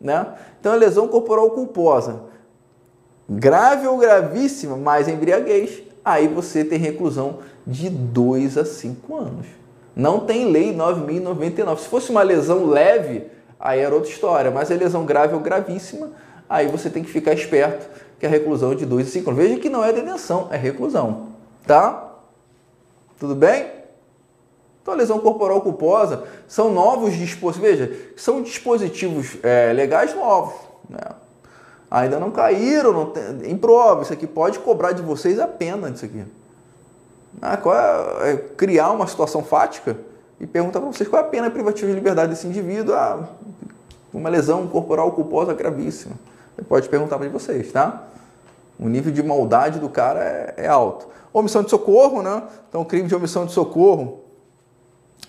Né? Então, é lesão corporal culposa. Grave ou gravíssima, mais embriaguez, aí você tem reclusão de 2 a 5 anos. Não tem lei 9.099. Se fosse uma lesão leve, aí era outra história, mas é lesão grave ou gravíssima, aí você tem que ficar esperto que a reclusão é de 2 a 5 anos. Veja que não é detenção, é reclusão. Tá? Tudo bem? Então, a lesão corporal culposa são novos dispositivos, veja, são dispositivos é, legais novos. Né? Ainda não caíram não tem, em prova. Isso aqui pode cobrar de vocês a pena disso aqui. Ah, é, é, criar uma situação fática e perguntar para vocês qual é a pena privativa de liberdade desse indivíduo. Ah, uma lesão corporal culposa gravíssima. Você pode perguntar para vocês, tá? O nível de maldade do cara é, é alto. Omissão de socorro, né? Então, crime de omissão de socorro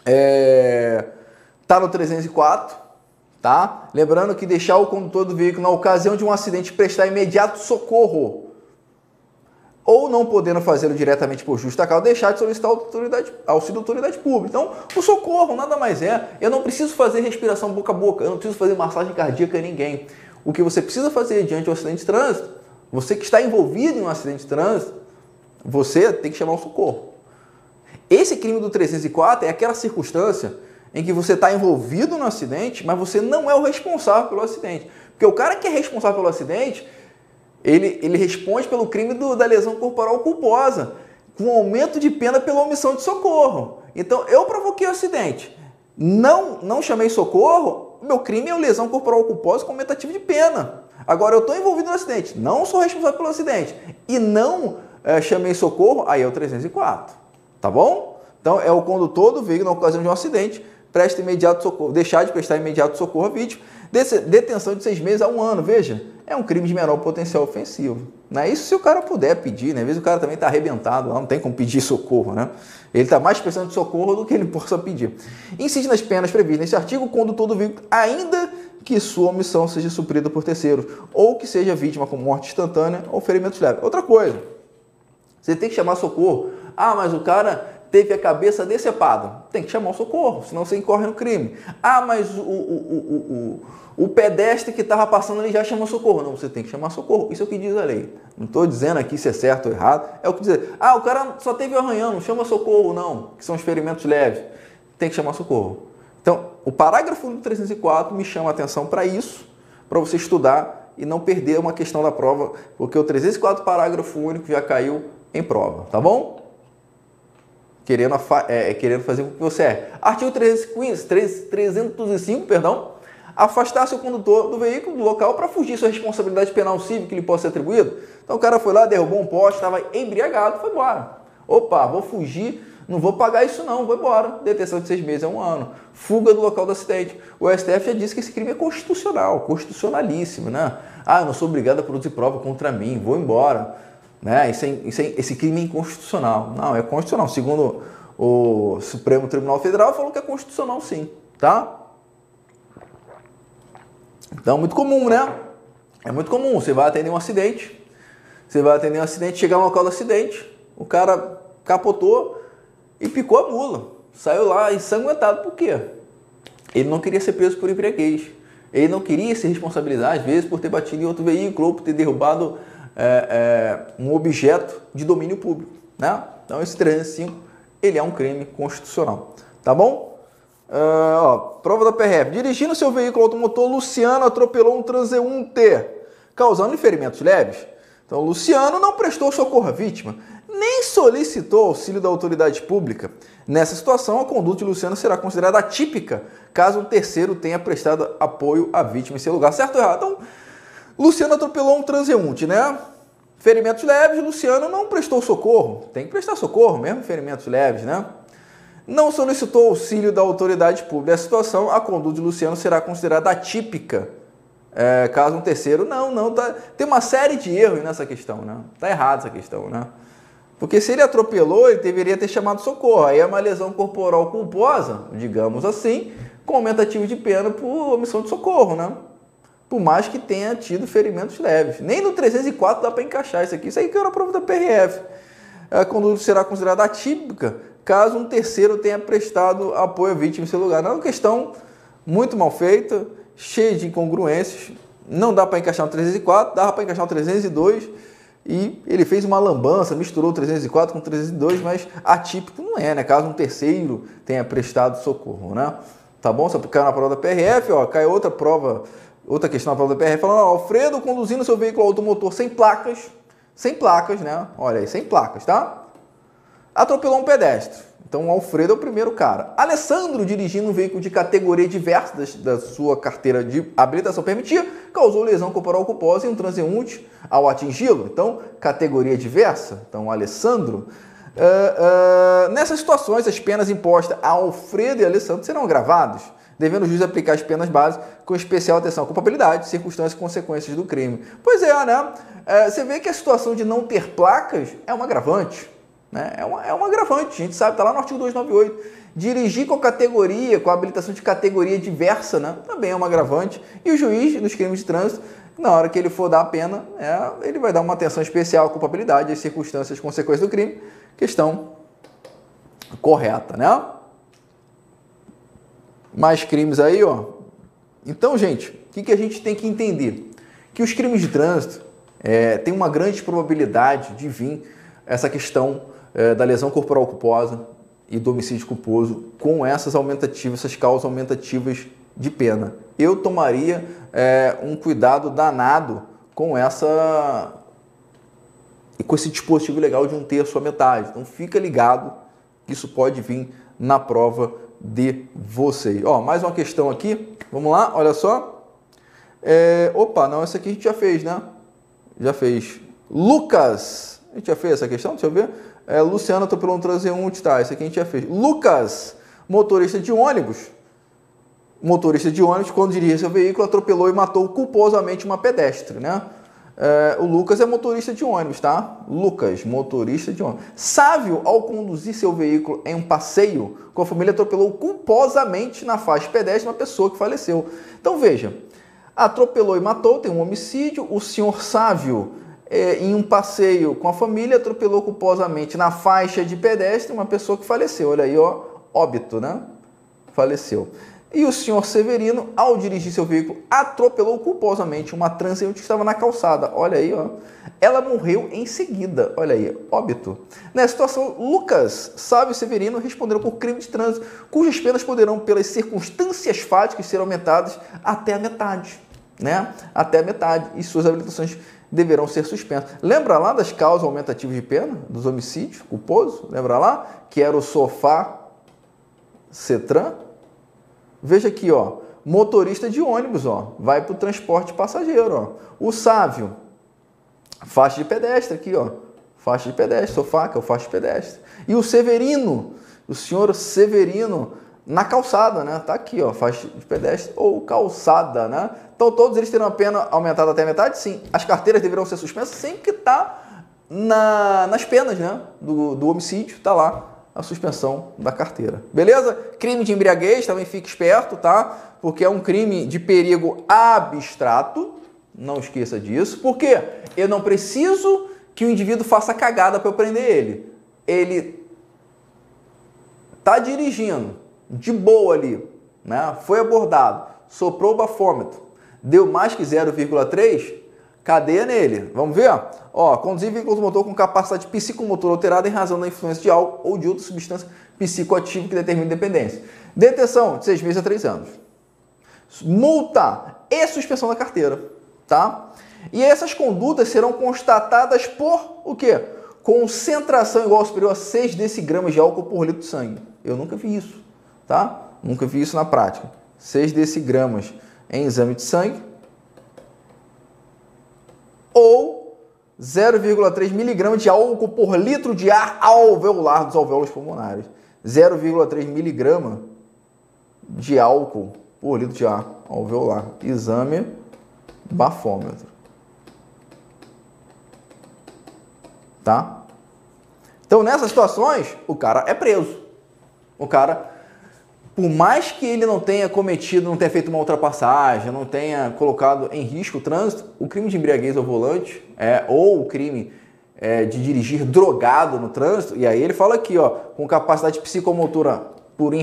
é, tá no 304, tá? Lembrando que deixar o condutor do veículo na ocasião de um acidente prestar imediato socorro ou não podendo fazê-lo diretamente por justa causa, deixar de solicitar autoridade, auxílio da autoridade pública. Então, o socorro nada mais é. Eu não preciso fazer respiração boca a boca, eu não preciso fazer massagem cardíaca a ninguém. O que você precisa fazer diante de um acidente de trânsito, você que está envolvido em um acidente de trânsito, você tem que chamar o socorro. Esse crime do 304 é aquela circunstância em que você está envolvido no acidente, mas você não é o responsável pelo acidente. Porque o cara que é responsável pelo acidente, ele, ele responde pelo crime do, da lesão corporal culposa, com aumento de pena pela omissão de socorro. Então, eu provoquei o acidente, não, não chamei socorro, meu crime é lesão corporal culposa com aumentativo de pena. Agora, eu estou envolvido no acidente, não sou responsável pelo acidente e não é, chamei socorro, aí é o 304. Tá bom? Então, é o condutor do veículo, na ocasião de um acidente, presta imediato socorro, deixar de prestar imediato socorro à vítima, detenção de seis meses a um ano. Veja, é um crime de menor potencial ofensivo. Né? Isso se o cara puder pedir, né? Às vezes o cara também está arrebentado, não tem como pedir socorro, né? Ele está mais precisando de socorro do que ele possa pedir. Incide nas penas previstas nesse artigo o condutor do veículo, ainda que sua omissão seja suprida por terceiros, ou que seja vítima com morte instantânea ou ferimentos leves. Outra coisa, você tem que chamar socorro ah, mas o cara teve a cabeça decepada. Tem que chamar o socorro, senão você incorre no crime. Ah, mas o, o, o, o pedestre que estava passando ali já chamou socorro. Não, você tem que chamar socorro. Isso é o que diz a lei. Não estou dizendo aqui se é certo ou errado. É o que diz. Ah, o cara só teve arranhão, não chama socorro, não, que são experimentos leves. Tem que chamar socorro. Então, o parágrafo do 304 me chama a atenção para isso, para você estudar e não perder uma questão da prova, porque o 304 parágrafo único já caiu em prova, tá bom? Querendo, é, é, querendo fazer com que você é. Artigo 305, perdão. Afastar seu condutor do veículo do local para fugir sua responsabilidade penal civil que lhe possa ser atribuído. Então o cara foi lá, derrubou um poste, estava embriagado, foi embora. Opa, vou fugir, não vou pagar isso não, vou embora. Detenção de seis meses é um ano. Fuga do local do acidente. O STF já disse que esse crime é constitucional, constitucionalíssimo, né? Ah, eu não sou obrigado a produzir prova contra mim, vou embora. Né? Isso é, isso é, esse crime é inconstitucional. Não, é constitucional. Segundo o Supremo Tribunal Federal, falou que é constitucional sim, tá? Então, muito comum, né? É muito comum. Você vai atender um acidente, você vai atender um acidente, chegar no local do acidente, o cara capotou e picou a mula. Saiu lá ensanguentado. Por quê? Ele não queria ser preso por embriaguez. Ele não queria se responsabilizar, às vezes, por ter batido em outro veículo ou por ter derrubado é, é, um objeto de domínio público. Né? Então, esse 305 ele é um crime constitucional. Tá bom? Uh, ó, prova da PRF. Dirigindo seu veículo automotor, Luciano atropelou um transeunte, causando ferimentos leves. Então, Luciano não prestou socorro à vítima, nem solicitou auxílio da autoridade pública. Nessa situação, a conduta de Luciano será considerada atípica, caso um terceiro tenha prestado apoio à vítima em seu lugar. Certo ou errado? Então, Luciano atropelou um transeunte, né? Ferimentos leves, Luciano não prestou socorro. Tem que prestar socorro, mesmo ferimentos leves, né? Não solicitou auxílio da autoridade pública. Nessa situação, a conduta de Luciano será considerada atípica, é, caso um terceiro. Não, não, tá, tem uma série de erros nessa questão, né? Tá errado essa questão, né? Porque se ele atropelou, ele deveria ter chamado socorro. Aí é uma lesão corporal culposa, digamos assim, com aumentativo de pena por omissão de socorro, né? Por mais que tenha tido ferimentos leves. Nem no 304 dá para encaixar isso aqui. Isso aí que era a prova da PRF. A conduta será considerada atípica caso um terceiro tenha prestado apoio à vítima em seu lugar. Não é uma questão muito mal feita, cheia de incongruências. Não dá para encaixar no 304, dá para encaixar no 302 e ele fez uma lambança, misturou o 304 com o 302, mas atípico não é, né? Caso um terceiro tenha prestado socorro, né? Tá bom? Só caiu na prova da PRF, ó, cai outra prova, outra questão na prova da PRF, falando, Alfredo conduzindo seu veículo automotor sem placas, sem placas, né? Olha aí, sem placas, tá? Atropelou um pedestre. Então, Alfredo é o primeiro cara. Alessandro, dirigindo um veículo de categoria diversa da, sua carteira de habilitação permitida, causou lesão corporal culposa em um transeunte ao atingi-lo. Então, categoria diversa. Então, Alessandro. Uh, uh, nessas situações, as penas impostas a Alfredo e Alessandro serão agravadas, devendo o juiz aplicar as penas básicas com especial atenção à culpabilidade, circunstâncias e consequências do crime. Pois é, né? Uh, você vê que a situação de não ter placas é um agravante. Né? É, uma, é uma agravante, a gente sabe, está lá no artigo 298. Dirigir com categoria, com habilitação de categoria diversa, né? também é uma agravante. E o juiz, nos crimes de trânsito, na hora que ele for dar a pena, é, ele vai dar uma atenção especial à culpabilidade, às circunstâncias, consequências do crime, questão correta, né? Mais crimes aí, ó. Então, gente, o que, que a gente tem que entender? Que os crimes de trânsito é, têm uma grande probabilidade de vir essa questão é, da lesão corporal culposa e do homicídio culposo com essas aumentativas, essas causas aumentativas de pena. Eu tomaria é, um cuidado danado com essa e com esse dispositivo legal de um terço a metade. Então fica ligado isso pode vir na prova de vocês. Ó, mais uma questão aqui. Vamos lá, olha só. É, opa, não, essa aqui a gente já fez, né? Já fez. Lucas, a gente já fez essa questão, deixa eu ver. É, Luciano atropelou um transeunte, tá? Isso aqui a gente já fez. Lucas, motorista de ônibus. Motorista de ônibus, quando dirigia seu veículo, atropelou e matou culposamente uma pedestre, né? É, o Lucas é motorista de ônibus, tá? Lucas, motorista de ônibus. Sávio, ao conduzir seu veículo em um passeio com a família, atropelou culposamente na faixa pedestre uma pessoa que faleceu. Então veja, atropelou e matou, tem um homicídio. O senhor Sávio é, em um passeio com a família, atropelou culposamente na faixa de pedestre uma pessoa que faleceu. Olha aí, ó, óbito, né? Faleceu. E o senhor Severino, ao dirigir seu veículo, atropelou culposamente uma transeunte que estava na calçada. Olha aí, ó. Ela morreu em seguida. Olha aí, óbito. Nessa situação, Lucas Sávio Severino responderam por crime de trânsito, cujas penas poderão, pelas circunstâncias fáticas, ser aumentadas até a metade. Né? Até a metade. E suas habilitações deverão ser suspensas. Lembra lá das causas aumentativas de pena, dos homicídios culposos? Lembra lá? Que era o sofá Cetran? Veja aqui, ó. motorista de ônibus, ó, vai para o transporte passageiro, ó. O Sávio, faixa de pedestre aqui, ó, faixa de pedestre, sofá, que é o faixa de pedestre. E o Severino, o senhor Severino, na calçada, né? Tá aqui, ó, faixa de pedestre ou calçada, né? Então todos eles terão a pena aumentada até metade? Sim. As carteiras deverão ser suspensas sempre que tá na, nas penas, né? Do, do homicídio, tá lá a suspensão da carteira. Beleza? Crime de embriaguez, também fique esperto, tá? Porque é um crime de perigo abstrato, não esqueça disso. Por quê? Eu não preciso que o indivíduo faça cagada para eu prender ele. Ele tá dirigindo de boa ali, né? Foi abordado, soprou o bafômetro, deu mais que 0,3, cadeia nele. Vamos ver? Ó, conduzir veículo automotor com capacidade psicomotor alterada em razão da influência de álcool ou de outra substância psicoativa que determine dependência. Detenção de 6 meses a 3 anos. Multa e suspensão da carteira, tá? E essas condutas serão constatadas por o quê? Concentração igual ou superior a 6 decigramas de álcool por litro de sangue. Eu nunca vi isso, tá? Nunca vi isso na prática. 6 decigramas em exame de sangue ou 0,3 miligramas de álcool por litro de ar alveolar dos alvéolos pulmonares. 0,3 miligrama de álcool por litro de ar alveolar. Exame bafômetro. Tá? Então, nessas situações, o cara é preso. O cara por mais que ele não tenha cometido, não tenha feito uma ultrapassagem, não tenha colocado em risco o trânsito, o crime de embriaguez ao volante é, ou o crime é, de dirigir drogado no trânsito, e aí ele fala aqui, ó, com capacidade psicomotora por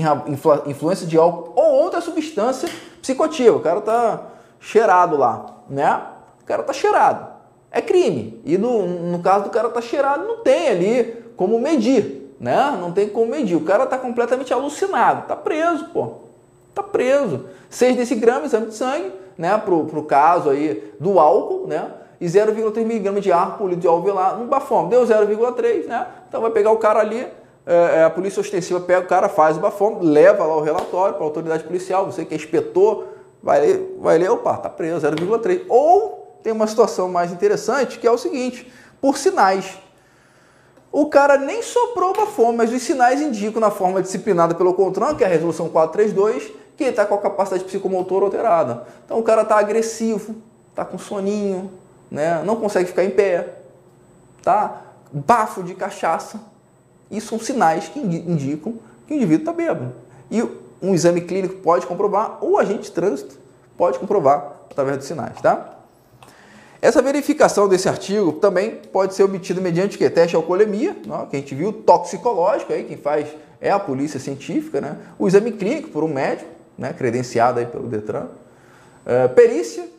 influência de álcool ou outra substância psicoativa. O cara tá cheirado lá, né? O cara tá cheirado. É crime. E no, no caso do cara tá cheirado, não tem ali como medir né? Não tem como medir. O cara está completamente alucinado, está preso, pô. Está preso. 6 decigramas, exame de sangue, né? Pro, pro caso aí do álcool, né? E 0,3 miligramas de ar por litro de alveolar no bafômetro. Deu 0,3, né? Então vai pegar o cara ali, é, é, a polícia ostensiva pega o cara, faz o bafômetro, leva lá o relatório para a autoridade policial, você que é inspetor, vai ler, vai ler, opa, tá preso, 0,3. Ou tem uma situação mais interessante que é o seguinte, por sinais. O cara nem soprou uma forma, mas os sinais indicam na forma disciplinada pelo CONTRAN, que é a resolução 432, que ele está com a capacidade psicomotora alterada. Então o cara está agressivo, está com soninho, né? não consegue ficar em pé, tá? bafo de cachaça. Isso são sinais que indicam que o indivíduo está bêbado. E um exame clínico pode comprovar, ou agente de trânsito pode comprovar através dos sinais, tá? Essa verificação desse artigo também pode ser obtida mediante que? Teste alcoolemia, né? que a gente viu, toxicológico, aí, quem faz é a polícia científica, né? o exame clínico por um médico, né? credenciado aí pelo Detran, uh, perícia,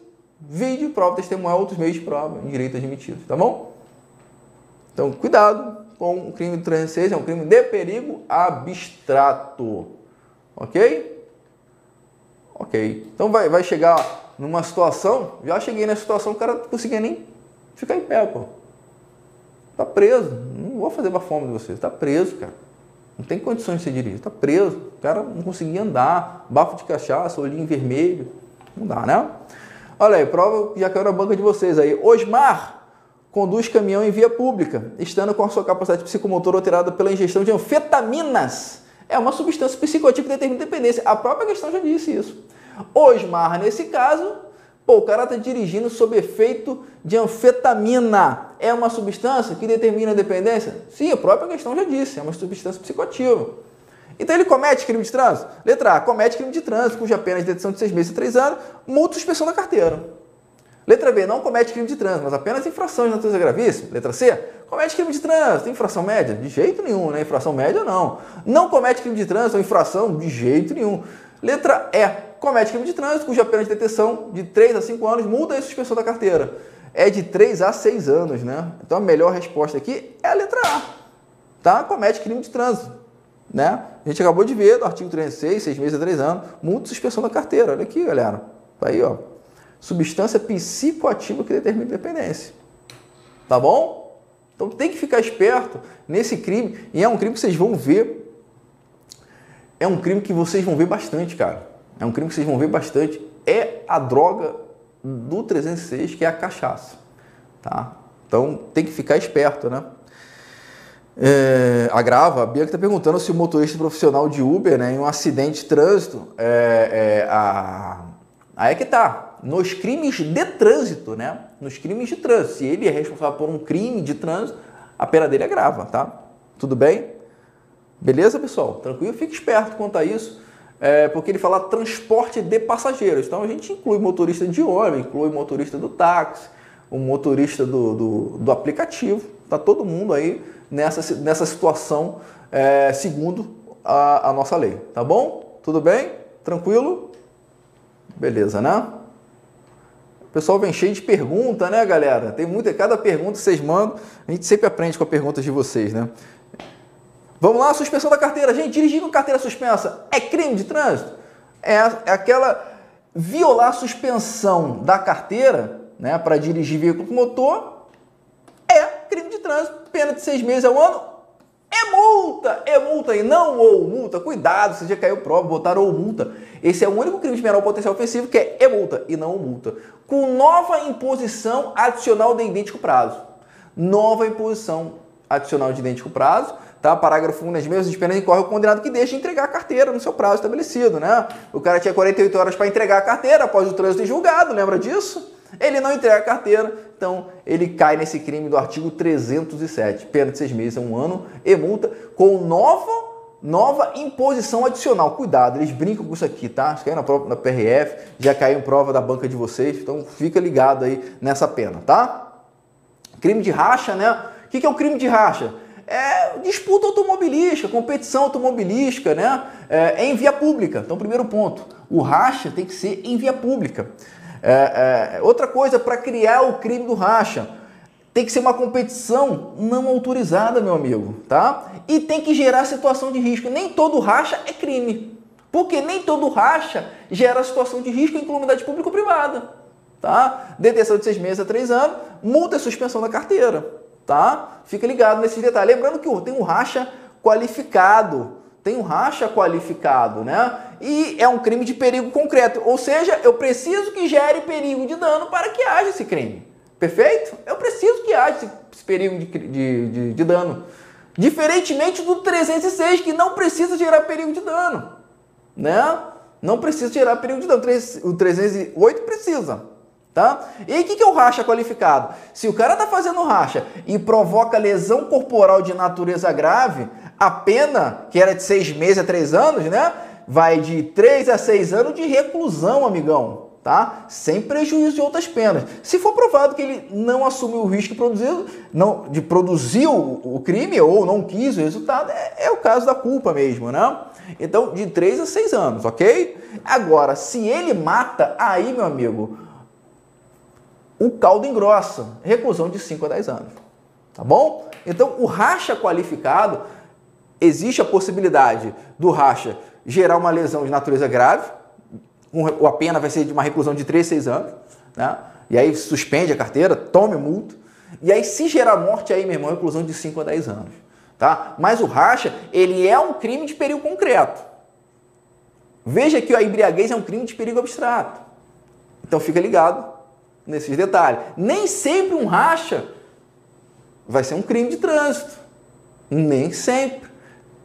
vídeo, prova testemunhal, outros meios de prova em direito admitido, tá bom? Então, cuidado com o crime de 306, é um crime de perigo abstrato, ok? Ok, então vai, vai chegar numa situação, já cheguei nessa situação, o cara não conseguia nem ficar em pé, pô. Tá preso. Não vou fazer fome de você. Tá preso, cara. Não tem condições de ser dirigido. Tá preso. O cara não conseguia andar. Bafo de cachaça, olhinho vermelho. Não dá, né? Olha aí, prova já caiu na banca de vocês aí. Osmar conduz caminhão em via pública, estando com a sua capacidade psicomotora alterada pela ingestão de anfetaminas. É uma substância psicoativa que determina dependência. A própria questão já disse isso. Osmar, nesse caso, pô, o cara está dirigindo sob efeito de anfetamina. É uma substância que determina a dependência? Sim, a própria questão já disse, é uma substância psicoativa. Então ele comete crime de trânsito? Letra A, comete crime de trânsito, cuja pena é de detenção de seis meses a três anos, multa e suspensão da carteira. Letra B, não comete crime de trânsito, mas apenas infração de natureza gravíssima. Letra C, comete crime de trânsito, infração média? De jeito nenhum, né? Infração média não. Não comete crime de trânsito infração? De jeito nenhum. Letra E, comete crime de trânsito, cuja pena de detenção de 3 a 5 anos, multa e suspensão da carteira. É de 3 a 6 anos, né? Então a melhor resposta aqui é a letra A. Tá? Comete crime de trânsito. Né? A gente acabou de ver do artigo 306, 6 meses a 3 anos, multa e suspensão da carteira. Olha aqui, galera. Tá aí, ó. Substância psicoativa que determina dependência. Tá bom? Então tem que ficar esperto nesse crime. E é um crime que vocês vão ver. É um crime que vocês vão ver bastante, cara é um crime que vocês vão ver bastante, é a droga do 306, que é a cachaça. Tá? Então tem que ficar esperto, né? É, agrava, a Bianca está perguntando se o motorista profissional de Uber, né, em um acidente de trânsito, é, é, a, aí é que tá, nos crimes de trânsito, né? Nos crimes de trânsito. Se ele é responsável por um crime de trânsito, a pena dele é grava, tá? Tudo bem? Beleza, pessoal? Tranquilo? Fique esperto quanto a isso, é, porque ele fala transporte de passageiros. Então a gente inclui motorista de ônibus, inclui motorista do táxi, o motorista do, do, do aplicativo. Tá todo mundo aí nessa, nessa situação é, segundo a, a nossa lei. Tá bom? Tudo bem? Tranquilo? Beleza, né? O pessoal vem cheio de pergunta, né, galera? Tem muita, cada pergunta que vocês mandam, a gente sempre aprende com as perguntas de vocês, né? Vamos lá, suspensão da carteira. Gente, dirigir com carteira suspensa é crime de trânsito? É, é aquela violar a suspensão da carteira, né, para dirigir veículo com motor, é crime de trânsito, pena de seis meses ao ano, é multa, é multa e não ou multa. Cuidado, você já caiu prova, botaram ou multa. Esse é o único crime de menor potencial ofensivo que é, é multa e não multa. Com nova imposição adicional de idêntico prazo. Nova imposição adicional de idêntico prazo Tá? Parágrafo 1, nas mesmas penas incorre o condenado que deixa de entregar a carteira no seu prazo estabelecido, né? O cara tinha 48 horas para entregar a carteira após o trânsito em julgado, lembra disso? Ele não entrega a carteira, então ele cai nesse crime do artigo 307, pena de seis meses a um ano e multa com nova, nova imposição adicional. Cuidado, eles brincam com isso aqui, tá? Isso caiu na, prova, na PRF, já caiu em prova da banca de vocês, então fica ligado aí nessa pena, tá? Crime de racha, né? O que é o crime de racha? É disputa automobilística, competição automobilística, né? É, em via pública. Então, primeiro ponto, o racha tem que ser em via pública. É, é, outra coisa, para criar o crime do racha, tem que ser uma competição não autorizada, meu amigo, tá? E tem que gerar situação de risco. Nem todo racha é crime, porque nem todo racha gera situação de risco em comunidade pública ou privada, tá? Detenção de seis meses a três anos, multa e suspensão da carteira tá? Fica ligado nesses detalhes. Lembrando que tem um racha qualificado, tem um racha qualificado, né? E é um crime de perigo concreto, ou seja, eu preciso que gere perigo de dano para que haja esse crime. Perfeito? Eu preciso que haja esse perigo de, de, de, de dano. Diferentemente do 306, que não precisa gerar perigo de dano, né? Não precisa gerar perigo de dano. O 308 precisa. Tá? E o que, que é o racha qualificado? Se o cara está fazendo racha e provoca lesão corporal de natureza grave, a pena, que era de seis meses a três anos, né? Vai de três a seis anos de reclusão, amigão. Tá? Sem prejuízo de outras penas. Se for provado que ele não assumiu o risco de produzir, não, de produzir o, o crime ou não quis o resultado, é, é, o caso da culpa mesmo, né? Então, de 3 a 6 anos, ok? Agora, se ele mata, aí, meu amigo, o caldo engrossa, reclusão de 5 a 10 anos. Tá bom? Então, o racha qualificado, existe a possibilidade do racha gerar uma lesão de natureza grave, a pena vai ser de uma reclusão de 3 a 6 anos, né? E aí suspende a carteira, tome multa. E aí, se gerar morte, aí, meu irmão, reclusão de 5 a 10 anos. Tá? Mas o racha, ele é um crime de perigo concreto. Veja que a embriaguez é um crime de perigo abstrato. Então fica ligado nesses detalhes. Nem sempre um racha vai ser um crime de trânsito. Nem sempre.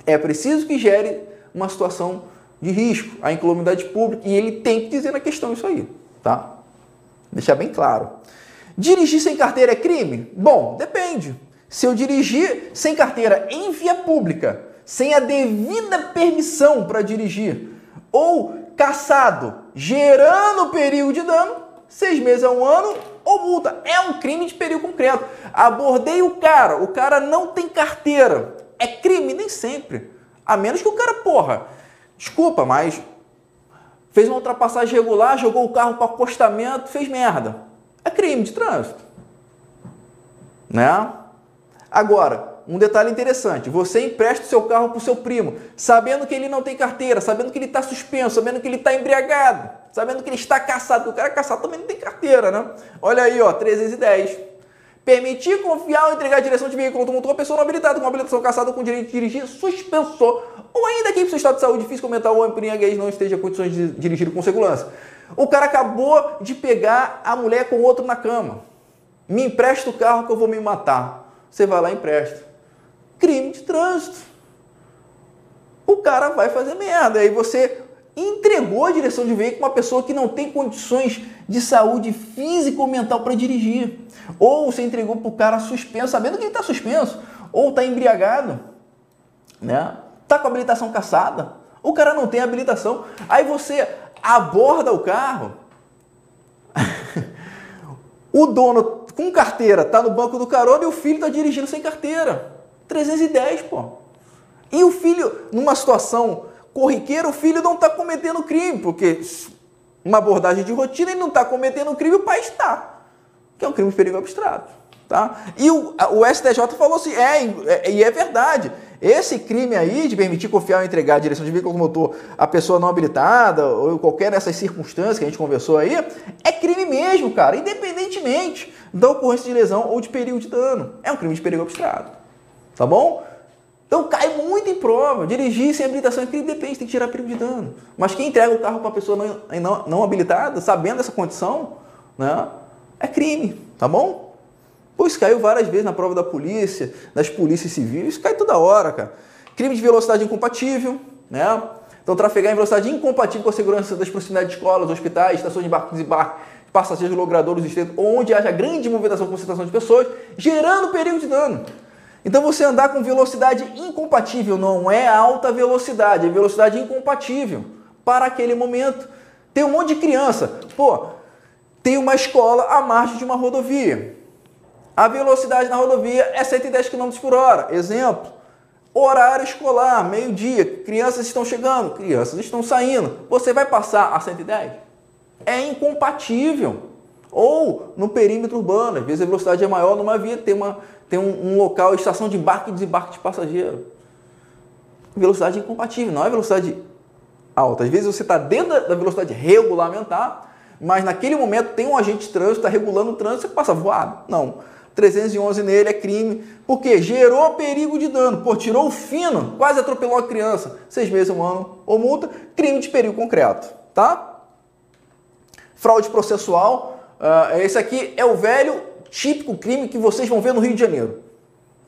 É preciso que gere uma situação de risco, a incolumidade pública, e ele tem que dizer na questão isso aí, tá? Deixar bem claro. Dirigir sem carteira é crime? Bom, depende. Se eu dirigir sem carteira em via pública, sem a devida permissão para dirigir, ou caçado, gerando perigo de dano, seis meses a um ano ou multa. É um crime de perigo concreto. Abordei o cara, o cara não tem carteira. É crime? Nem sempre. A menos que o cara, porra, desculpa, mas fez uma ultrapassagem regular, jogou o carro para acostamento, fez merda. É crime de trânsito. Né? Agora, um detalhe interessante: você empresta o seu carro para o seu primo, sabendo que ele não tem carteira, sabendo que ele está suspenso, sabendo que ele está embriagado, sabendo que ele está caçado. O cara caçado também não tem carteira, né? Olha aí, ó, 310. Permitir, confiar ou entregar a direção de veículo automotor a pessoa não habilitada com habilitação caçada com direito de dirigir, suspensor, ou ainda que em seu estado de saúde física mental ou embriaguez não esteja em condições de dirigir com segurança. O cara acabou de pegar a mulher com outro na cama. Me empresta o carro que eu vou me matar. Você vai lá e empresta. Crime de trânsito. O cara vai fazer merda. Aí você entregou a direção de veículo para uma pessoa que não tem condições de saúde física ou mental para dirigir. Ou você entregou para o cara suspenso, sabendo que ele está suspenso. Ou está embriagado. Né? Está com habilitação caçada. O cara não tem habilitação. Aí você aborda o carro. o dono com carteira está no banco do carona e o filho está dirigindo sem carteira. 310, pô. E o filho, numa situação corriqueira, o filho não está cometendo crime, porque uma abordagem de rotina ele não está cometendo crime, o pai está. Que é um crime de perigo abstrato. Tá? E o, o STJ falou assim, é, é, e é verdade, esse crime aí de permitir confiar ou entregar a direção de veículo motor a pessoa não habilitada, ou qualquer dessas circunstâncias que a gente conversou aí, é crime mesmo, cara, independentemente da ocorrência de lesão ou de perigo de dano. É um crime de perigo abstrato. Tá bom? Então cai muito em prova. Dirigir sem habilitação é crime, depende, tem que tirar perigo de dano. Mas quem entrega o carro para uma pessoa não, não, não habilitada, sabendo dessa condição, né, é crime, tá bom? Pô, isso caiu várias vezes na prova da polícia, das polícias civis, isso cai toda hora, cara. Crime de velocidade incompatível, né? Então, trafegar em velocidade incompatível com a segurança das proximidades de escolas, hospitais, estações de embarque e desembarque, passageiros logradores estreitos, onde haja grande movimentação concentração de pessoas, gerando perigo de dano. Então, você andar com velocidade incompatível não é alta velocidade, é velocidade incompatível para aquele momento. Tem um monte de criança. Pô, tem uma escola à margem de uma rodovia. A velocidade na rodovia é 110 km por hora. Exemplo. Horário escolar, meio-dia, crianças estão chegando, crianças estão saindo. Você vai passar a 110? É incompatível. Ou no perímetro urbano, às vezes a velocidade é maior numa via, tem, uma, tem um, um local, estação de embarque e desembarque de passageiro. Velocidade incompatível, não é velocidade alta. Às vezes você está dentro da velocidade regulamentar, mas naquele momento tem um agente de trânsito, está regulando o trânsito, você passa voado. Não. 311 nele é crime, porque gerou perigo de dano, pô, tirou o fino, quase atropelou a criança, seis meses, um ano ou multa, crime de perigo concreto, tá? Fraude processual, uh, esse aqui é o velho típico crime que vocês vão ver no Rio de Janeiro.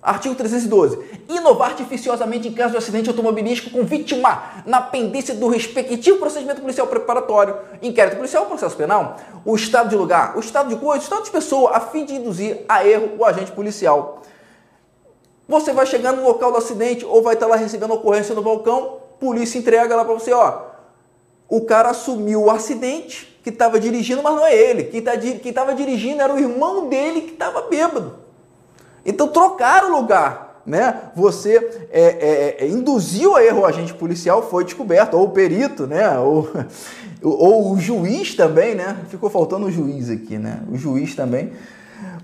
Artigo 312. Inovar artificiosamente em caso de acidente automobilístico com vítima na pendência do respectivo procedimento policial preparatório, inquérito policial ou processo penal, o estado de lugar, o estado de coisa, o estado de pessoa, a fim de induzir a erro o agente policial. Você vai chegar no local do acidente ou vai estar lá recebendo ocorrência no balcão, polícia entrega lá para você, ó. O cara assumiu o acidente, que estava dirigindo, mas não é ele. Quem tá estava dirigindo era o irmão dele que estava bêbado. Então trocaram o lugar. Né? Você é, é, é, induziu a erro o agente policial, foi descoberto, ou o perito, né? ou, ou o juiz também, né? Ficou faltando o juiz aqui, né? O juiz também.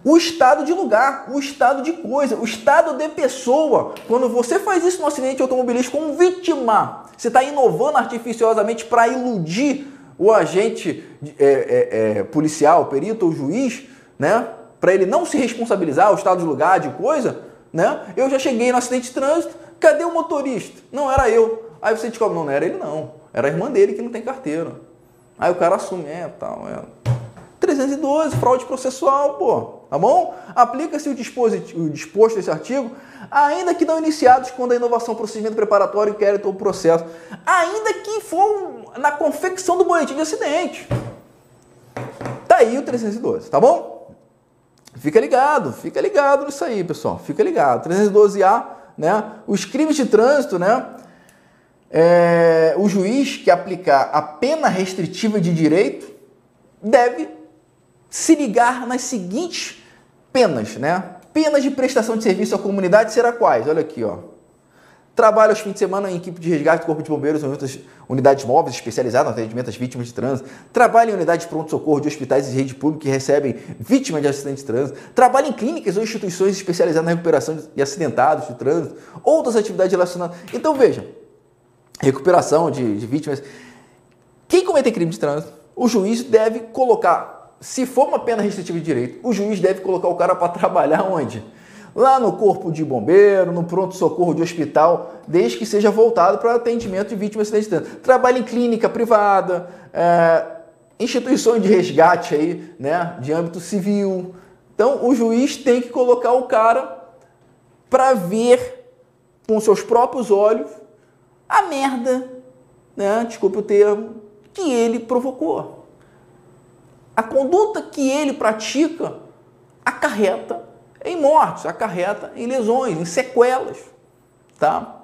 O estado de lugar, o estado de coisa, o estado de pessoa. Quando você faz isso no acidente automobilístico como vítima, você está inovando artificiosamente para iludir o agente é, é, é, policial, perito ou juiz, né? para ele não se responsabilizar, o estado de lugar, de coisa, né? Eu já cheguei no acidente de trânsito, cadê o motorista? Não era eu. Aí você descobre, não, não era ele não, era a irmã dele que não tem carteira. Aí o cara assume, é, tal, é. 312, fraude processual, pô, tá bom? Aplica-se o, o disposto desse artigo, ainda que não iniciados quando a inovação, procedimento preparatório, inquérito ou processo, ainda que for na confecção do boletim de acidente. Tá aí o 312, tá bom? Fica ligado, fica ligado nisso aí, pessoal. Fica ligado. 312A, né? Os crimes de trânsito, né? É, o juiz que aplicar a pena restritiva de direito deve se ligar nas seguintes penas, né? Penas de prestação de serviço à comunidade será quais? Olha aqui, ó. Trabalha aos fins de semana em equipe de resgate do Corpo de Bombeiros ou outras unidades móveis especializadas no atendimento às vítimas de trânsito. Trabalha em unidades de pronto-socorro de hospitais e rede pública que recebem vítimas de acidentes de trânsito. Trabalha em clínicas ou instituições especializadas na recuperação de acidentados de trânsito. Outras atividades relacionadas. Então, veja, recuperação de, de vítimas. Quem cometer crime de trânsito, o juiz deve colocar se for uma pena restritiva de direito, o juiz deve colocar o cara para trabalhar onde? Lá no corpo de bombeiro, no pronto-socorro de hospital, desde que seja voltado para atendimento de vítimas de acidente de. Trabalha em clínica privada, é, instituições de resgate aí, né, de âmbito civil. Então, o juiz tem que colocar o cara para ver com seus próprios olhos a merda, né, desculpe o termo, que ele provocou a conduta que ele pratica acarreta em mortes, acarreta em lesões, em sequelas, tá?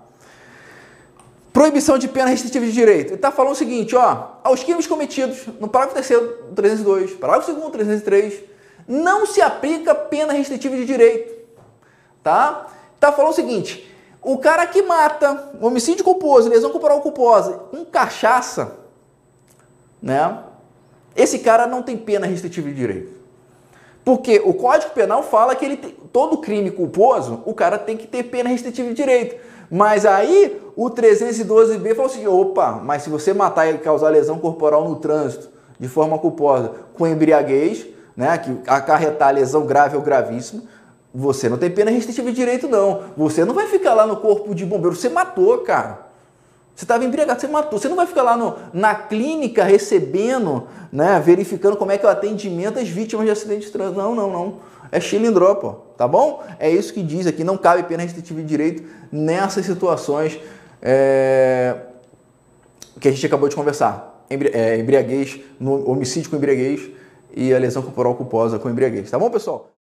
Proibição de pena restritiva de direito. Ele está falando o seguinte, ó, aos crimes cometidos no parágrafo 3 do 302, parágrafo 2 303, não se aplica pena restritiva de direito, tá? Está falando o seguinte, o cara que mata, homicídio culposo, lesão corporal culposa, com cachaça, né? Esse cara não tem pena restritiva de direito. Porque o Código Penal fala que ele tem, todo crime culposo, o cara tem que ter pena restritiva de direito. Mas aí o 312B falou assim: opa, mas se você matar e causar lesão corporal no trânsito de forma culposa com embriaguez, né, que acarretar lesão grave ou gravíssima, você não tem pena restritiva de direito, não. Você não vai ficar lá no corpo de bombeiro, você matou, cara. Você estava embriagado, você matou. Você não vai ficar lá no, na clínica recebendo, né, verificando como é que é o atendimento às vítimas de acidentes de trânsito. Não, não, não. É chilindró, pô. Tá bom? É isso que diz aqui. Não cabe pena restritiva de direito nessas situações é, que a gente acabou de conversar. É, embriaguez, no homicídio com embriaguez e a lesão corporal culposa com embriaguez. Tá bom, pessoal?